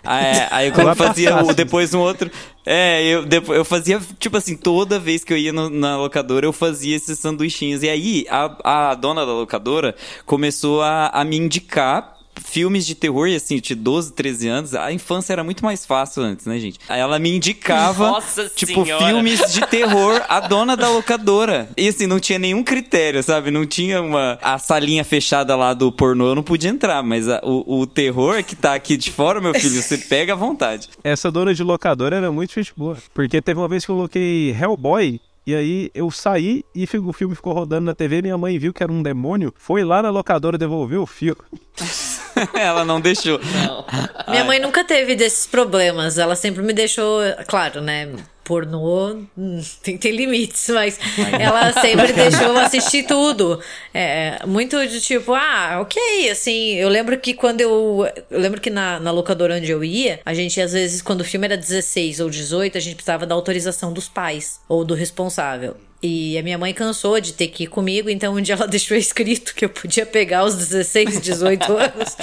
Aí, aí eu fazia o- depois um outro. É, eu, depois, eu fazia, tipo assim, toda vez que eu ia no- na locadora, eu fazia esses sanduichinhos. E aí, a, a dona da locadora começou a, a me indicar filmes de terror, e assim, de 12, 13 anos, a infância era muito mais fácil antes, né, gente? Aí ela me indicava, Nossa tipo, Senhora. filmes de terror, a dona da locadora. E assim, não tinha nenhum critério, sabe? Não tinha uma. A salinha fechada lá do pornô, eu não podia entrar, mas a- o, o terror que tá aqui de fora, meu filho, você pega à vontade. Essa dona de locadora era muito gente boa. Porque teve uma vez que eu coloquei Hellboy. E aí eu saí e o filme ficou rodando na TV. Minha mãe viu que era um demônio. Foi lá na locadora devolver o filme. <laughs> ela não deixou. Minha mãe nunca teve desses problemas. Ela sempre me deixou, claro, né? Pornô tem, tem limites, mas ela sempre <laughs> deixou eu assistir tudo. É, muito de tipo, ah, ok, assim. Eu lembro que quando eu. Eu lembro que na, na locadora onde eu ia, a gente às vezes, quando o filme era 16 ou 18, a gente precisava da autorização dos pais ou do responsável. E a minha mãe cansou de ter que ir comigo, então um dia ela <laughs> deixou escrito que eu podia pegar os 16, 18 anos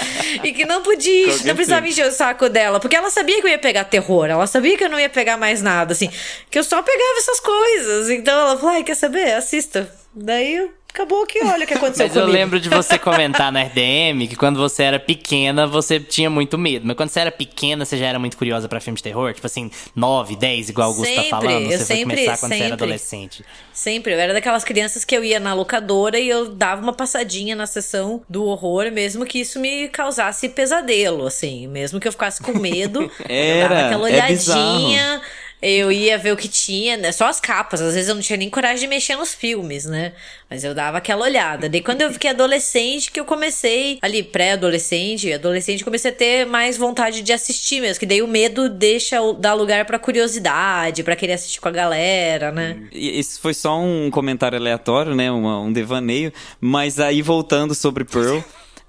e que não podia, não precisava encher o saco dela, porque ela sabia que eu ia pegar terror, ela sabia que eu não ia pegar mais nada, assim, que eu só pegava essas coisas. Então ela falou: ai, quer saber? Assista. Daí acabou que olha o que aconteceu Mas eu comigo. lembro de você comentar na RDM que quando você era pequena, você tinha muito medo. Mas quando você era pequena, você já era muito curiosa pra filme de terror? Tipo assim, 9, 10, igual o Augusto tá Sempre, falando? eu Você foi sempre- começar quando você era sempre. adolescente. Sempre, eu era daquelas crianças que eu ia na locadora e eu dava uma passadinha na sessão do horror, mesmo que isso me causasse pesadelo, assim, mesmo que eu ficasse com medo, <laughs> eu Era, dava aquela é olhadinha, eu ia ver o que tinha, né? Só as capas, às vezes eu não tinha nem coragem de mexer nos filmes, né? Mas eu dava aquela olhada. Daí quando eu fiquei adolescente, que eu comecei, ali, pré-adolescente, adolescente, comecei a ter mais vontade de assistir mesmo, que daí o medo deixa, dá lugar pra curiosidade, pra querer assistir com a galera, né? E Esse foi só um comentário aleatório, né? um devaneio. Mas aí voltando sobre Pearl.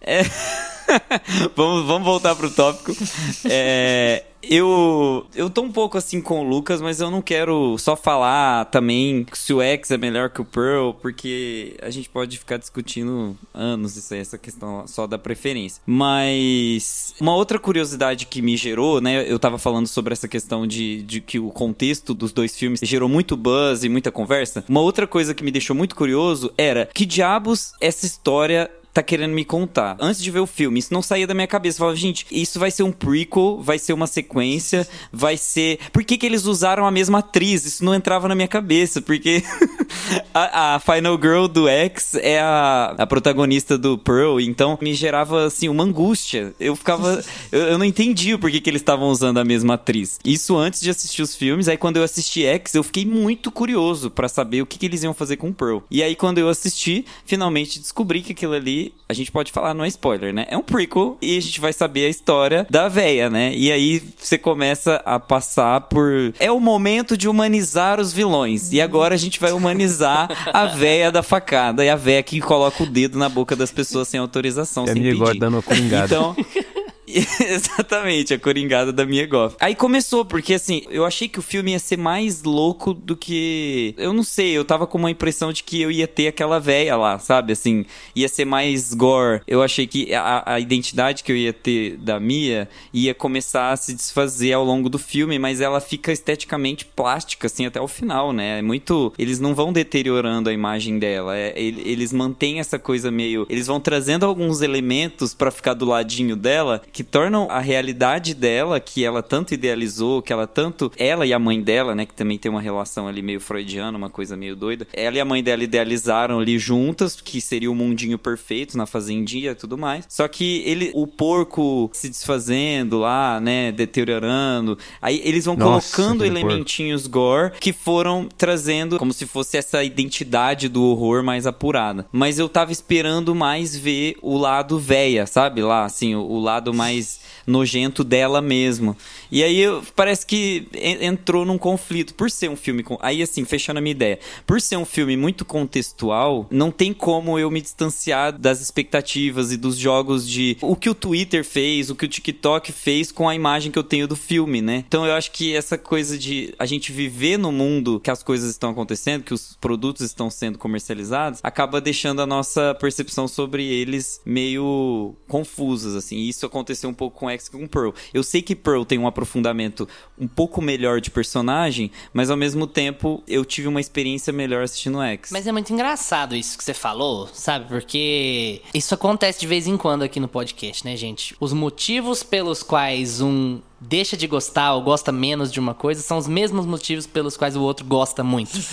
é, <laughs> vamos, vamos voltar pro tópico. É, eu, eu tô um pouco assim com o Lucas, mas eu não quero só falar também se o X é melhor que o Pearl, porque a gente pode ficar discutindo anos isso aí, essa questão só da preferência. Mas uma outra curiosidade que me gerou, né? Eu tava falando sobre essa questão de, de que o contexto dos dois filmes gerou muito buzz e muita conversa. Uma outra coisa que me deixou muito curioso era que diabos essa história tá querendo me contar. Antes de ver o filme, isso não saía da minha cabeça. Eu falava, gente, isso vai ser um prequel, vai ser uma sequência, vai ser. Por que, que eles usaram a mesma atriz? Isso não entrava na minha cabeça, porque <laughs> a, a Final Girl do X é a, a protagonista do Pearl, então me gerava, assim, uma angústia. Eu ficava. <laughs> eu, eu não entendia por que, que eles estavam usando a mesma atriz. Isso antes de assistir os filmes. Aí quando eu assisti X, eu fiquei muito curioso pra saber o que, que eles iam fazer com o Pearl. E aí quando eu assisti, finalmente descobri que aquilo ali, a gente pode falar, não é spoiler, né? É um prequel e a gente vai saber a história da véia, né? E aí você começa a passar por. É o momento de humanizar os vilões. E agora a gente vai humanizar a véia da facada. E a véia que coloca o dedo na boca das pessoas sem autorização, E a sem pedir. dando coringada. Então. <laughs> <laughs> Exatamente, a coringada da minha Goff. Aí começou, porque assim, eu achei que o filme ia ser mais louco do que. Eu não sei, eu tava com uma impressão de que eu ia ter aquela véia lá, sabe? Assim, ia ser mais gore. Eu achei que a, a identidade que eu ia ter da Mia ia começar a se desfazer ao longo do filme, mas ela fica esteticamente plástica, assim, até o final, né? É muito. Eles não vão deteriorando a imagem dela. É, ele- eles mantêm essa coisa meio. Eles vão trazendo alguns elementos pra ficar do ladinho dela que tornam a realidade dela, que ela tanto idealizou, que ela tanto. Ela e a mãe dela, né? Que também tem uma relação ali meio freudiana, uma coisa meio doida. Ela e a mãe dela idealizaram ali juntas, que seria o mundinho perfeito na fazendinha e tudo mais. Só que ele, o porco se desfazendo lá, né? Deteriorando. Aí eles vão Nossa, colocando aquele porco. elementinhos gore que foram trazendo como se fosse essa identidade do horror mais apurada. Mas eu tava esperando mais ver o lado véia, sabe? Lá, assim, o, o lado mais nojento dela mesmo. E aí parece que en- entrou num conflito. Por ser um filme. com- Aí, assim, fechando a minha ideia. Por ser um filme muito contextual, não tem como eu me distanciar das expectativas e dos jogos de. O que o Twitter fez, o que o TikTok fez com a imagem que eu tenho do filme, né? Então eu acho que essa coisa de a gente viver no mundo que as coisas estão acontecendo, que os produtos estão sendo comercializados, acaba deixando a nossa percepção sobre eles meio confusas, assim. Isso aconteceu um pouco com X e com Pearl. Eu sei que Pearl tem um aprofundamento um pouco melhor de personagem, mas ao mesmo tempo eu tive uma experiência melhor assistindo X. Mas é muito engraçado isso que você falou, sabe? Porque isso acontece de vez em quando aqui no podcast, né, gente? Os motivos pelos quais um deixa de gostar ou gosta menos de uma coisa são os mesmos motivos pelos quais o outro gosta muito. <laughs>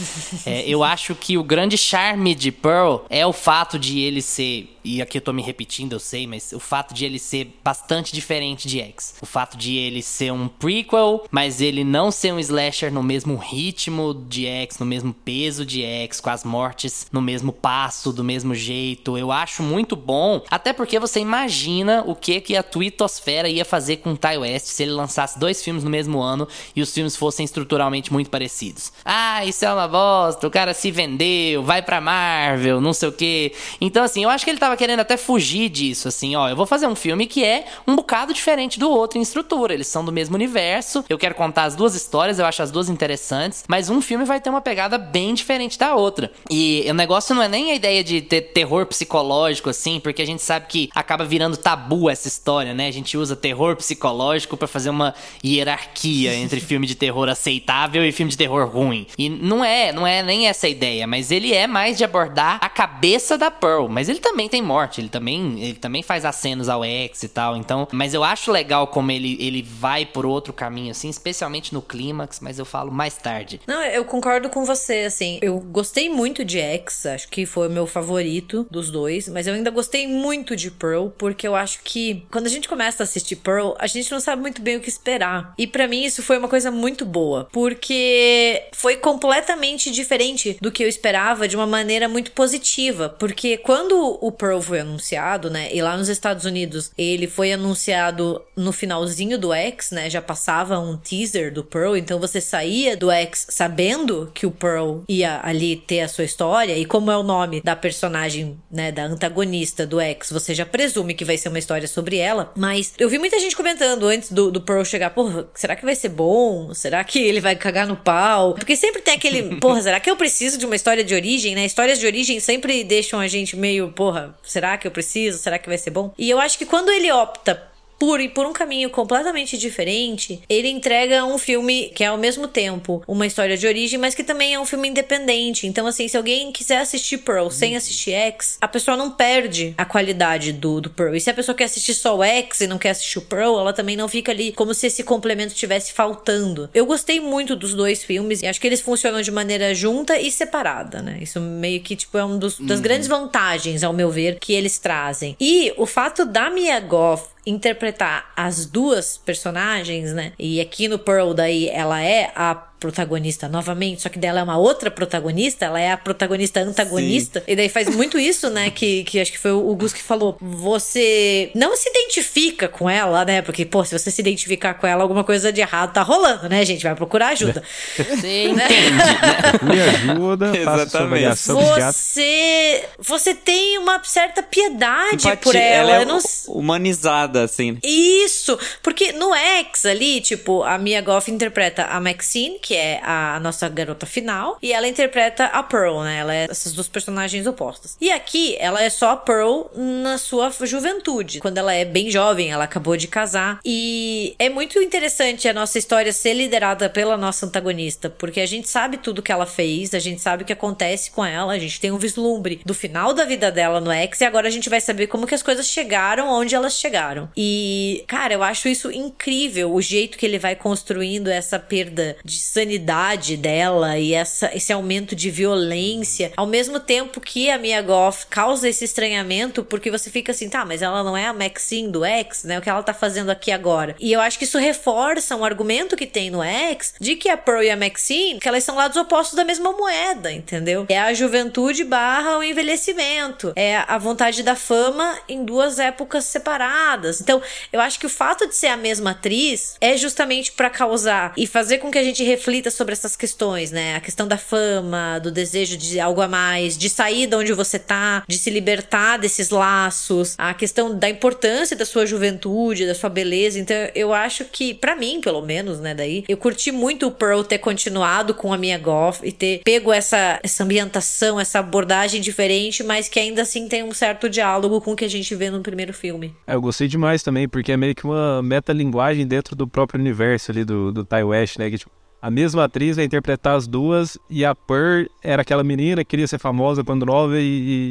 É, eu acho que o grande charme de Pearl é o fato de ele ser. E aqui eu tô me repetindo, eu sei, mas o fato de ele ser bastante diferente de X. O fato de ele ser um prequel, mas ele não ser um slasher no mesmo ritmo de X, no mesmo peso de X, com as mortes no mesmo passo, do mesmo jeito. Eu acho muito bom, até porque você imagina o que que a Twittosfera ia fazer com Ty West se ele lançasse dois filmes no mesmo ano e os filmes fossem estruturalmente muito parecidos. Ah, isso é uma bosta, o cara se vendeu, vai pra Marvel, não sei o que. Então, assim, eu acho que ele tava querendo até fugir disso, assim, ó, eu vou fazer um filme que é um bocado diferente do outro em estrutura. Eles são do mesmo universo, eu quero contar as duas histórias, eu acho as duas interessantes, mas um filme vai ter uma pegada bem diferente da outra. E o negócio não é nem a ideia de ter terror psicológico, assim, porque a gente sabe que acaba virando tabu essa história, né? A gente usa terror psicológico pra fazer uma hierarquia <laughs> entre filme de terror aceitável e filme de terror ruim. E não é, não é nem essa a ideia, mas ele é mais de abordar a cabeça da Pearl. Mas ele também tem morte, ele também, ele também faz acenos ao X e tal. Então, mas eu acho legal como ele, ele vai por outro caminho, assim, especialmente no clímax, mas eu falo mais tarde. Não, eu concordo com você, assim. Eu gostei muito de X, acho que foi o meu favorito dos dois, mas eu ainda gostei muito de Pearl, porque eu acho que quando a gente começa a assistir Pearl, a gente não sabe muito bem o que esperar. E pra mim isso foi uma coisa muito boa, porque foi completamente diferente do que eu esperava de uma maneira muito positiva, porque quando o Pearl foi anunciado, né, e lá nos Estados Unidos ele foi anunciado no finalzinho do X, né, já passava um teaser do Pearl, então você saía do X sabendo que o Pearl ia ali ter a sua história, e como é o nome da personagem, né, da antagonista do X, você já presume que vai ser uma história sobre ela, mas eu vi muita gente comentando antes do, do Pearl chegar, porra, será que vai ser bom? Será que ele vai cagar no pau? Porque sempre tem aquele, porra, será que eu preciso de uma história de origem, né? Histórias de origem sempre deixam a gente meio, porra, será que eu preciso? Será que vai ser bom? E eu acho que quando ele opta por ir por um caminho completamente diferente, ele entrega um filme que é ao mesmo tempo uma história de origem, mas que também é um filme independente. Então, assim, se alguém quiser assistir Pearl sem assistir X, a pessoa não perde a qualidade do, do Pearl. E se a pessoa quer assistir só o X e não quer assistir o Pearl, ela também não fica ali como se esse complemento estivesse faltando. Eu gostei muito dos dois filmes e acho que eles funcionam de maneira junta e separada, né? Isso meio que, tipo, é uma das grandes vantagens, ao meu ver, que eles trazem. E o fato da Mia Goth interpretar as duas personagens, né? E aqui no Pearl daí ela é a protagonista novamente, só que dela é uma outra protagonista, ela é a protagonista antagonista. E daí faz muito isso, né? Que, que acho que foi o Gus que falou. Você não se identifica com ela, né? Porque, pô, se você se identificar com ela, alguma coisa de errado tá rolando, né, gente? Vai procurar ajuda. <laughs> Você entende, né? Me ajuda, Exatamente. Você. Você tem uma certa piedade Empatia- por ela. é Eu não humanizada, assim. Isso! Porque no X ali, tipo, a Mia Goth interpreta a Maxine, que é a nossa garota final, e ela interpreta a Pearl, né? Ela é essas duas personagens opostas. E aqui, ela é só a Pearl na sua juventude, quando ela é bem jovem, ela acabou de casar. E é muito interessante a nossa história ser liderada pela nossa antagonista, porque a gente sabe tudo que ela fez, a gente sabe o que acontece com ela, a gente tem um vislumbre do final da vida dela no X, e agora a gente vai saber como que as coisas chegaram onde elas chegaram. E, cara, eu acho isso incrível, o jeito que ele vai construindo essa perda de sanidade dela e essa, esse aumento de violência, ao mesmo tempo que a Mia Goff causa esse estranhamento, porque você fica assim, tá, mas ela não é a Maxine do X, né? O que ela tá fazendo aqui agora. E eu acho que isso reforça um argumento que tem no X de que a Pearl e a Maxine, que elas são lados opostos da mesma moeda, entendeu? É a juventude barra o envelhecimento. É a vontade da fama em duas épocas separadas. Então, eu acho que o fato de ser a mesma atriz é justamente para causar e fazer com que a gente reflita sobre essas questões, né? A questão da fama, do desejo de algo a mais, de sair de onde você tá, de se libertar desses laços, a questão da importância da sua juventude, da sua beleza. Então, eu acho que, para mim, pelo menos, né, daí, eu curti muito o Pearl ter continuado com a minha Goff e ter pego essa, essa ambientação, essa abordagem diferente, mas que ainda assim tem um certo diálogo com o que a gente vê no primeiro filme. É, eu gostei demais também, porque é meio que uma metalinguagem dentro do próprio universo ali do, do Ty West, né? Que, tipo, a mesma atriz vai interpretar as duas e a Pearl era aquela menina que queria ser famosa quando nova e,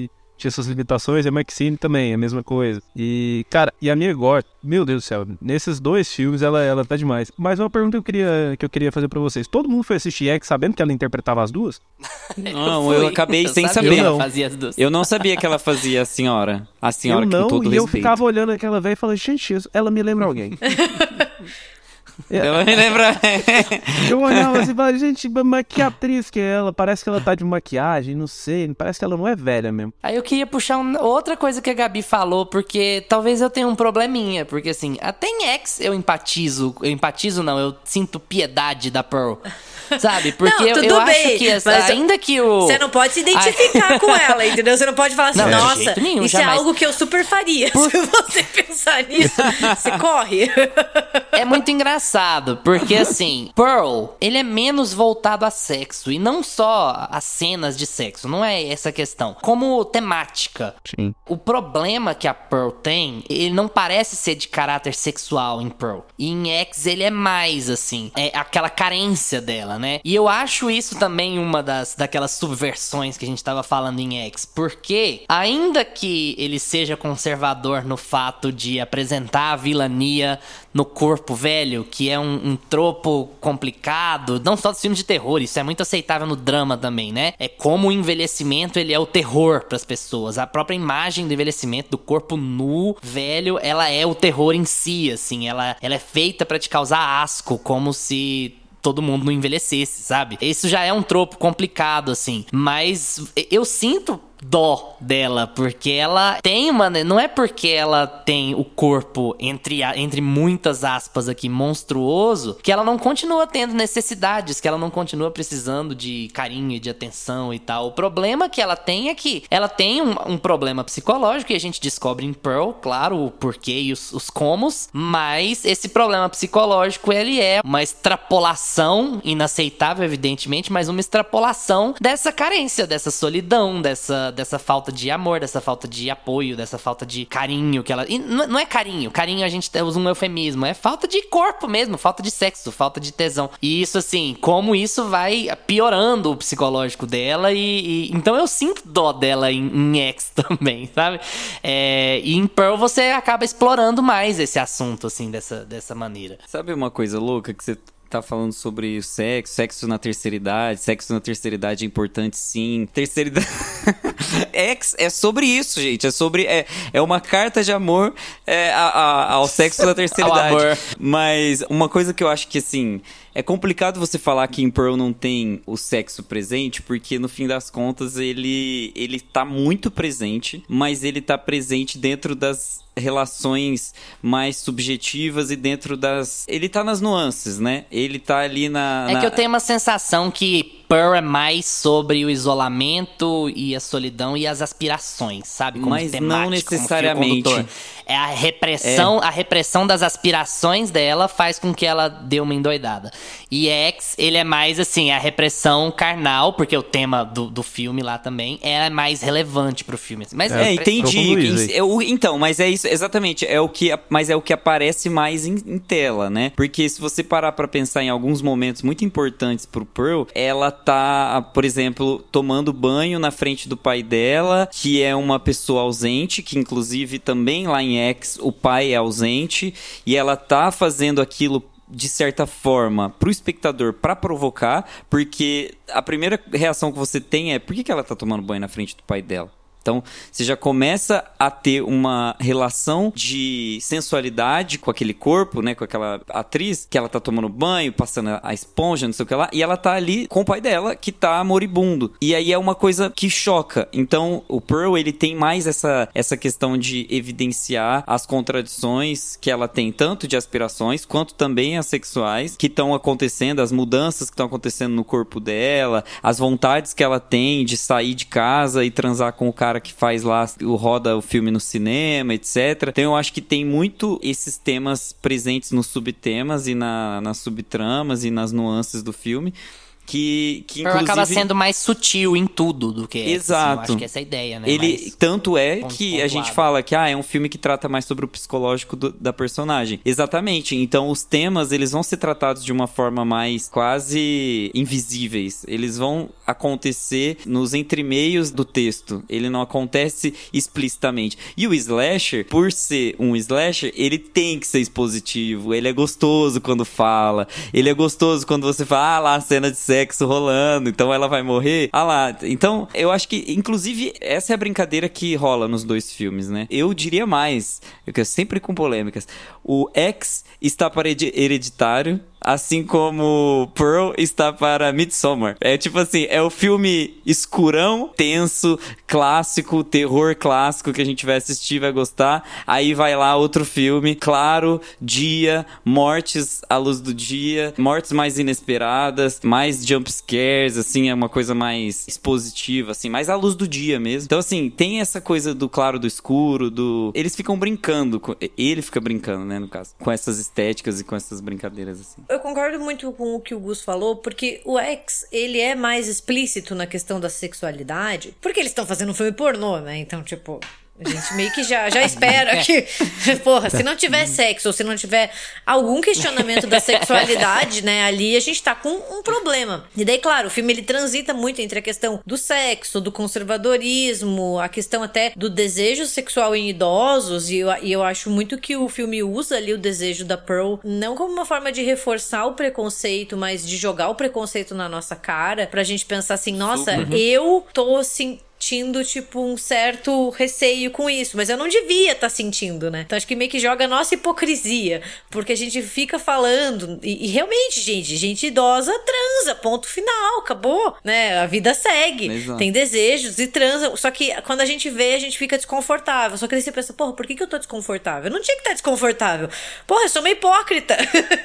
e tinha suas limitações, e a Maxine também, a mesma coisa. E, cara, e a Mia Goth, meu Deus do céu, nesses dois filmes ela, ela tá demais. Mas uma pergunta que eu queria, que eu queria fazer pra vocês: todo mundo foi assistir X sabendo que ela interpretava as duas? <laughs> Não, eu, fui. acabei Eu sem saber. ela Não. fazia as duas. Eu não sabia que ela fazia a senhora. A senhora eu não, com todo e eu ficava olhando aquela velha e falando, gente, isso- ela me lembra alguém. <laughs> Ela me lembra. <laughs> Eu olhava assim e falava, gente, mas que atriz que é ela? Parece que ela tá de maquiagem, não sei. Parece que ela não é velha mesmo. Aí eu queria puxar um- outra coisa que a Gabi falou, porque talvez eu tenha um probleminha, porque assim, até em X eu empatizo, eu empatizo não, eu sinto piedade da Pearl. Sabe? Porque Não, eu, tudo eu bem, acho que essa- mas ainda que o Você não pode se identificar com ela, entendeu? Você não pode falar assim, Não, nossa, nenhum, isso jamais. é algo que eu super faria. Se você <laughs> pensar nisso, você corre. É muito engraçado, porque assim, Pearl, ele é menos voltado a sexo, e não só a cenas de sexo, não é essa a questão. Como temática. Sim. O problema que a Pearl tem, ele não parece ser de caráter sexual em Pearl. E em X ele é mais, assim, é aquela carência dela, né? E eu acho isso também uma das daquelas subversões que a gente tava falando em X. Porque, ainda que ele seja conservador no fato de apresentar a vilania no corpo velho, que é um, um tropo complicado, não só dos filmes de terror, isso é muito aceitável no drama também, né? É como o envelhecimento ele é o terror pras pessoas. A própria imagem do envelhecimento do corpo nu, velho, ela é o terror em si, assim, ela, ela é feita pra te causar asco, como se todo mundo não envelhecesse, sabe? Isso já é um tropo complicado, assim. Mas eu sinto dó dela, porque ela tem uma. Não é porque ela tem o corpo, entre, entre muitas aspas aqui, monstruoso, que ela não continua tendo necessidades, que ela não continua precisando de carinho de atenção e tal. O problema que ela tem é que ela tem um, um problema psicológico e a gente descobre em Pearl, claro, o porquê e os, os comos, mas esse problema psicológico ele é uma extrapolação inaceitável, evidentemente, mas uma extrapolação dessa carência, dessa solidão, dessa, dessa falta de amor, dessa falta de apoio, dessa falta de carinho que ela. E não é carinho, carinho a gente usa um eufemismo, é falta de corpo mesmo, falta de sexo, falta de tesão. E isso, assim, como isso vai piorando o psicológico dela, e. e- então eu sinto dó dela em, em X <laughs> também, sabe? É, e em Pearl você acaba explorando mais esse assunto, assim, dessa, dessa maneira. Sabe uma coisa louca que você tá falando sobre o sexo, sexo na terceira idade, sexo na terceira idade é importante sim. Terceira idade. Ex <laughs> é sobre isso, gente. É sobre. É, é uma carta de amor é, a- a- ao sexo na terceira <laughs> idade. amor. Mas uma coisa que eu acho que assim. É complicado você falar que em Pearl não tem o sexo presente, porque no fim das contas ele, ele tá muito presente, mas ele tá presente dentro das relações mais subjetivas e dentro das. Ele tá nas nuances, né? Ele tá ali na. É na- que eu tenho uma sensação que Pearl é mais sobre o isolamento e a solidão e as aspirações, sabe? Como Mas temática, não necessariamente. É a repressão, a repressão das aspirações dela faz com que ela dê uma endoidada. E X, ele é mais assim, a repressão carnal, porque o tema do, do filme lá também é mais relevante pro filme. Mas É, é, entendi. Luiz. É o- Então, mas é isso, exatamente. É o que, mas é o que aparece mais em, em tela, né? Porque se você parar pra pensar em alguns momentos muito importantes pro Pearl, ela tá, por exemplo, tomando banho na frente do pai dela, que é uma pessoa ausente, que inclusive também lá em X o pai é ausente, e ela tá fazendo aquilo de certa forma pro espectador pra provocar, porque a primeira reação que você tem é por que, que ela tá tomando banho na frente do pai dela? Então, você já começa a ter uma relação de sensualidade com aquele corpo, né? Com aquela atriz, que ela tá tomando banho, passando a- esponja, não sei o que lá, e ela tá ali com o pai dela, que tá moribundo. E aí é uma coisa que choca. Então, o Pearl, ele tem mais essa, essa questão de evidenciar as contradições que ela tem, tanto de aspirações, quanto também as sexuais, que estão acontecendo, as mudanças que estão acontecendo no corpo dela, as vontades que ela tem de sair de casa e transar com o cara que faz lá, o roda o filme no cinema, etc. Então eu acho que tem muito esses temas presentes nos subtemas e na, nas subtramas e nas nuances do filme. Que, que inclusive acaba sendo mais sutil em tudo do que assim, Exato. acho que essa é a ideia, né? Ele Mais- tanto é ponto que a gente pontuado. fala que ah, é um filme que trata mais sobre o psicológico do- da personagem. Exatamente. Então os temas eles vão ser tratados de uma forma mais quase invisíveis. Eles vão acontecer nos entremeios do texto. Ele não acontece explicitamente. E o slasher, por ser um slasher, ele tem que ser expositivo. Ele é gostoso quando fala. Ele é gostoso quando você fala, ah lá, a cena de sexo rolando, então ela vai morrer. Ah lá. Então, eu acho que, inclusive, essa é a brincadeira que rola nos dois filmes, né? Eu diria mais, eu sempre com polêmicas. O X está para heredi- hereditário. Assim como Pearl está para Midsommar. É tipo assim, é o filme escurão, tenso, clássico, terror clássico que a gente vai assistir, vai gostar. Aí vai lá outro filme, claro, dia, mortes à luz do dia, mortes mais inesperadas, mais jump scares, assim, é uma coisa mais expositiva, assim, mais à luz do dia mesmo. Então, assim, tem essa coisa do claro do escuro, do. Eles ficam brincando, com- ele fica brincando, né, no caso, com essas estéticas e com essas brincadeiras, assim. Eu concordo muito com o que o Gus falou, porque o X, ele é mais explícito na questão da sexualidade, porque eles estão fazendo um filme pornô, né? Então, tipo, a gente meio que já, já espera <laughs> que, porra, se não tiver sexo ou se não tiver algum questionamento da sexualidade, né, ali a gente tá com um problema. E daí, claro, o filme ele transita muito entre a questão do sexo, do conservadorismo, a questão até do desejo sexual em idosos, e eu, e eu acho muito que o filme usa ali o desejo da Pearl não como uma forma de reforçar o preconceito, mas de jogar o preconceito na nossa cara, pra gente pensar assim, nossa, eu tô assim sentindo, tipo, um certo receio com isso, mas eu não devia estar sentindo, né? Então acho que meio que joga a nossa hipocrisia, porque a gente fica falando, e, e realmente, gente, gente idosa transa, ponto final, acabou, né? A vida segue, Exato. tem desejos e transa, só que quando a gente vê, a gente fica desconfortável, só que aí você pensa, porra, por que, que eu tô desconfortável? Eu não tinha que estar desconfortável. Porra, eu sou uma hipócrita.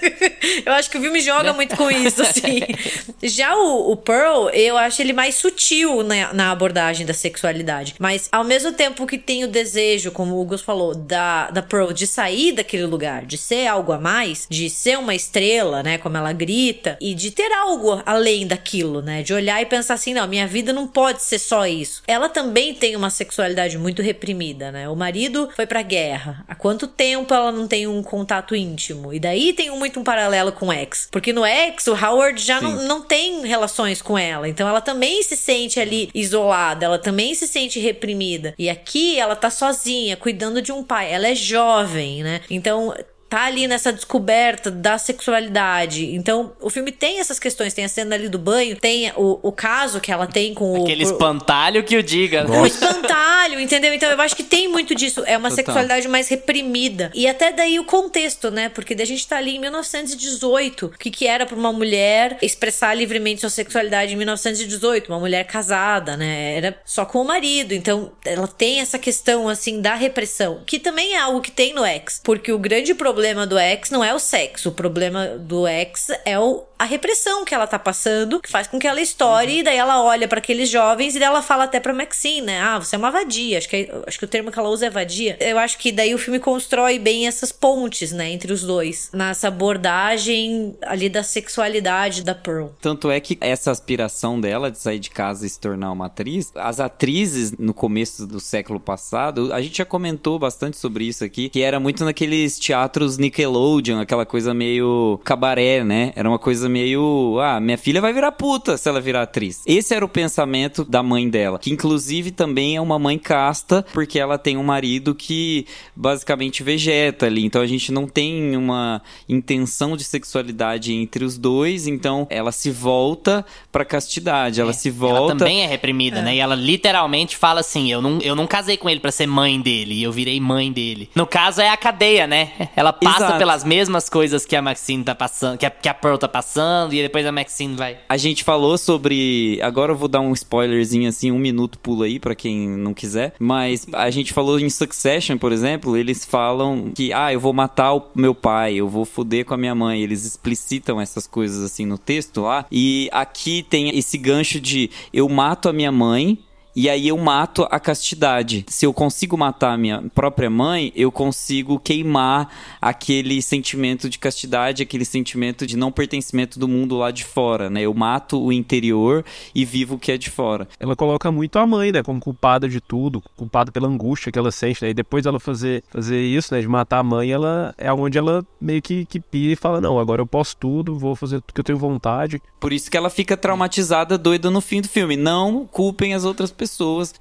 <laughs> eu acho que o filme joga muito com isso, assim. <laughs> Já o, o Pearl, eu acho ele mais sutil na, na abordagem da sexualidade. Mas ao mesmo tempo que tem o desejo, como o Gus falou, da, da Pearl de sair daquele lugar, de ser algo a mais, de ser uma estrela, né? Como ela grita, e de ter algo além daquilo, né? De olhar e pensar assim: não, minha vida não pode ser só isso. Ela também tem uma sexualidade muito reprimida, né? O marido foi pra guerra. Há quanto tempo ela não tem um contato íntimo? E daí tem muito um paralelo com o X. Porque no X, o Howard já não, não tem relações com ela. Então ela também se sente ali isolada, ela também se sente reprimida. E aqui ela tá sozinha, cuidando de um pai. Ela é jovem, né? Então tá ali nessa descoberta da sexualidade. Então, o filme tem essas questões. Tem a cena ali do banho, tem o, o caso que ela tem com Aquele o. espantalho que o diga. O espantalho, entendeu? Então eu acho que tem muito disso. É uma Total. sexualidade mais reprimida. E até daí o contexto, né? Porque daí a gente tá ali em 1918. O que, que era pra uma mulher expressar livremente sua sexualidade em 1918? Uma mulher casada, né? Era só com o marido. Então ela tem essa questão, assim, da repressão. Que também é algo que tem no X. Porque o grande problema problema do ex não é o sexo, o problema do ex é o, a repressão que ela tá passando, que faz com que ela estoure, uhum. e daí ela olha para aqueles jovens e daí ela fala até pra Maxine, né? Ah, você é uma vadia. Acho que, é, acho que o termo que ela usa é vadia. Eu acho que daí o filme constrói bem essas pontes, né, entre os dois. Nessa abordagem ali da sexualidade da Pearl. Tanto é que essa aspiração dela de sair de casa e se tornar uma atriz, as atrizes no começo do século passado, a gente já comentou bastante sobre isso aqui, que era muito naqueles teatros Nickelodeon, aquela coisa meio cabaré, né? Era uma coisa meio, ah, minha filha vai virar puta se ela virar atriz. Esse era o pensamento da mãe dela, que inclusive também é uma mãe casta, porque ela tem um marido que basicamente vegeta ali, então a gente não tem uma intenção de sexualidade entre os dois, então ela se volta pra castidade, ela é, se volta... Ela também é reprimida, é. né? E ela literalmente fala assim, eu não, eu não casei com ele para ser mãe dele, e eu virei mãe dele. No caso é a cadeia, né? Ela passa Exato. pelas mesmas coisas que a Maxine tá passando, que a, que a Pearl tá passando, e depois a Maxine vai... A gente falou sobre... Agora eu vou dar um spoilerzinho assim, um minuto pula aí para quem não quiser, mas a gente falou em Succession, por exemplo, eles falam que, ah, eu vou matar o meu pai, eu vou foder com a minha mãe, eles explicitam essas coisas assim no texto lá, e aqui tem esse gancho de eu mato a minha mãe e aí eu mato a castidade. Se eu consigo matar a minha própria mãe, eu consigo queimar aquele sentimento de castidade, aquele sentimento de não pertencimento do mundo lá de fora, né? Eu mato o interior e vivo o que é de fora. Ela coloca muito a mãe, né, como culpada de tudo, culpada pela angústia que ela sente, né? E depois ela fazer, fazer isso, né, de matar a mãe, ela é onde ela meio que, que pira e fala: "Não, agora eu posso tudo, vou fazer tudo que eu tenho vontade". Por isso que ela fica traumatizada, doida no fim do filme. Não culpem as outras pessoas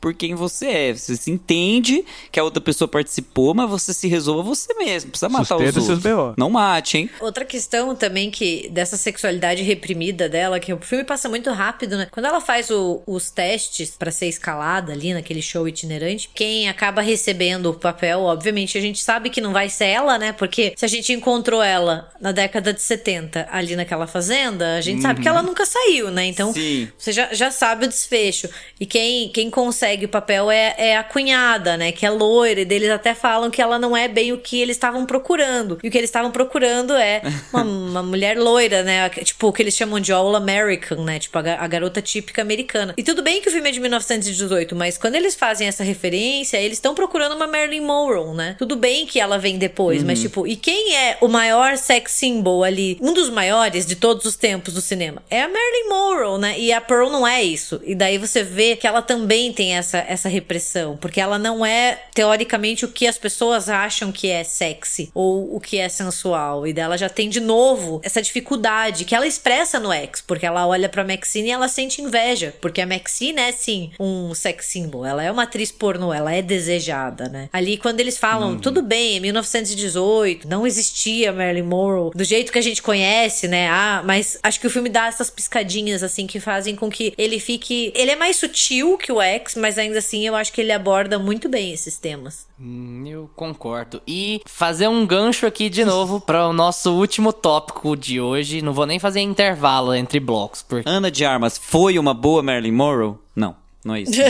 por quem você é. Você se entende que a outra pessoa participou, mas você se resolva você mesmo. Precisa matar Sustenta os outros. Não mate, hein? Outra questão também que dessa sexualidade reprimida dela, que o filme passa muito rápido, né? Quando ela faz o, os testes para ser escalada ali naquele show itinerante, quem acaba recebendo o papel, obviamente a gente sabe que não vai ser ela, né? Porque se a gente encontrou ela na década de 70 ali naquela fazenda, a gente uhum. sabe que ela nunca saiu, né? Então Sim. você já, já sabe o desfecho. E quem, quem consegue o papel é, é a cunhada, né? Que é loira. E deles até falam que ela não é bem o que eles estavam procurando. E o que eles estavam procurando é uma, <laughs> uma, mulher loira, né? Tipo, o que eles chamam de All American, né? Tipo, a, a, garota típica americana. E tudo bem que o filme é de 1918, mas quando eles fazem essa referência, eles estão procurando uma Marilyn Monroe, né? Tudo bem que ela vem depois, uhum. mas tipo, e quem é o maior sex symbol ali? Um dos maiores de todos os tempos do cinema? É a Marilyn Monroe, né? E a Pearl não é isso. E daí você vê que ela também tem essa, essa repressão, porque ela não é, teoricamente, o que as pessoas acham que é sexy ou o que é sensual. E dela já tem de novo essa dificuldade que ela expressa no ex, porque ela olha pra Maxine e ela sente inveja, porque a Maxine é sim um sex symbol, ela é uma atriz pornô, ela é desejada, né? Ali quando eles falam, hum. tudo bem, 1918, não existia Marilyn Monroe do jeito que a gente conhece, né? Ah, mas acho que o filme dá essas piscadinhas assim que fazem com que ele fique, ele é mais sutil que o X, mas ainda assim eu acho que ele aborda muito bem esses temas. Hum, eu concordo. E fazer um gancho aqui de novo <laughs> para o nosso último tópico de hoje. Não vou nem fazer intervalo entre blocos. Porque... Ana de Armas foi uma boa Marilyn Monroe? Não, não é isso. <laughs>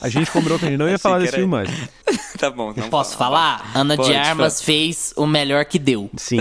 a gente combinou que a gente não ia falar desse filme mais. <laughs> tá bom. Não Posso fala. falar? Ana Pode, de Armas fez o melhor que deu. Sim.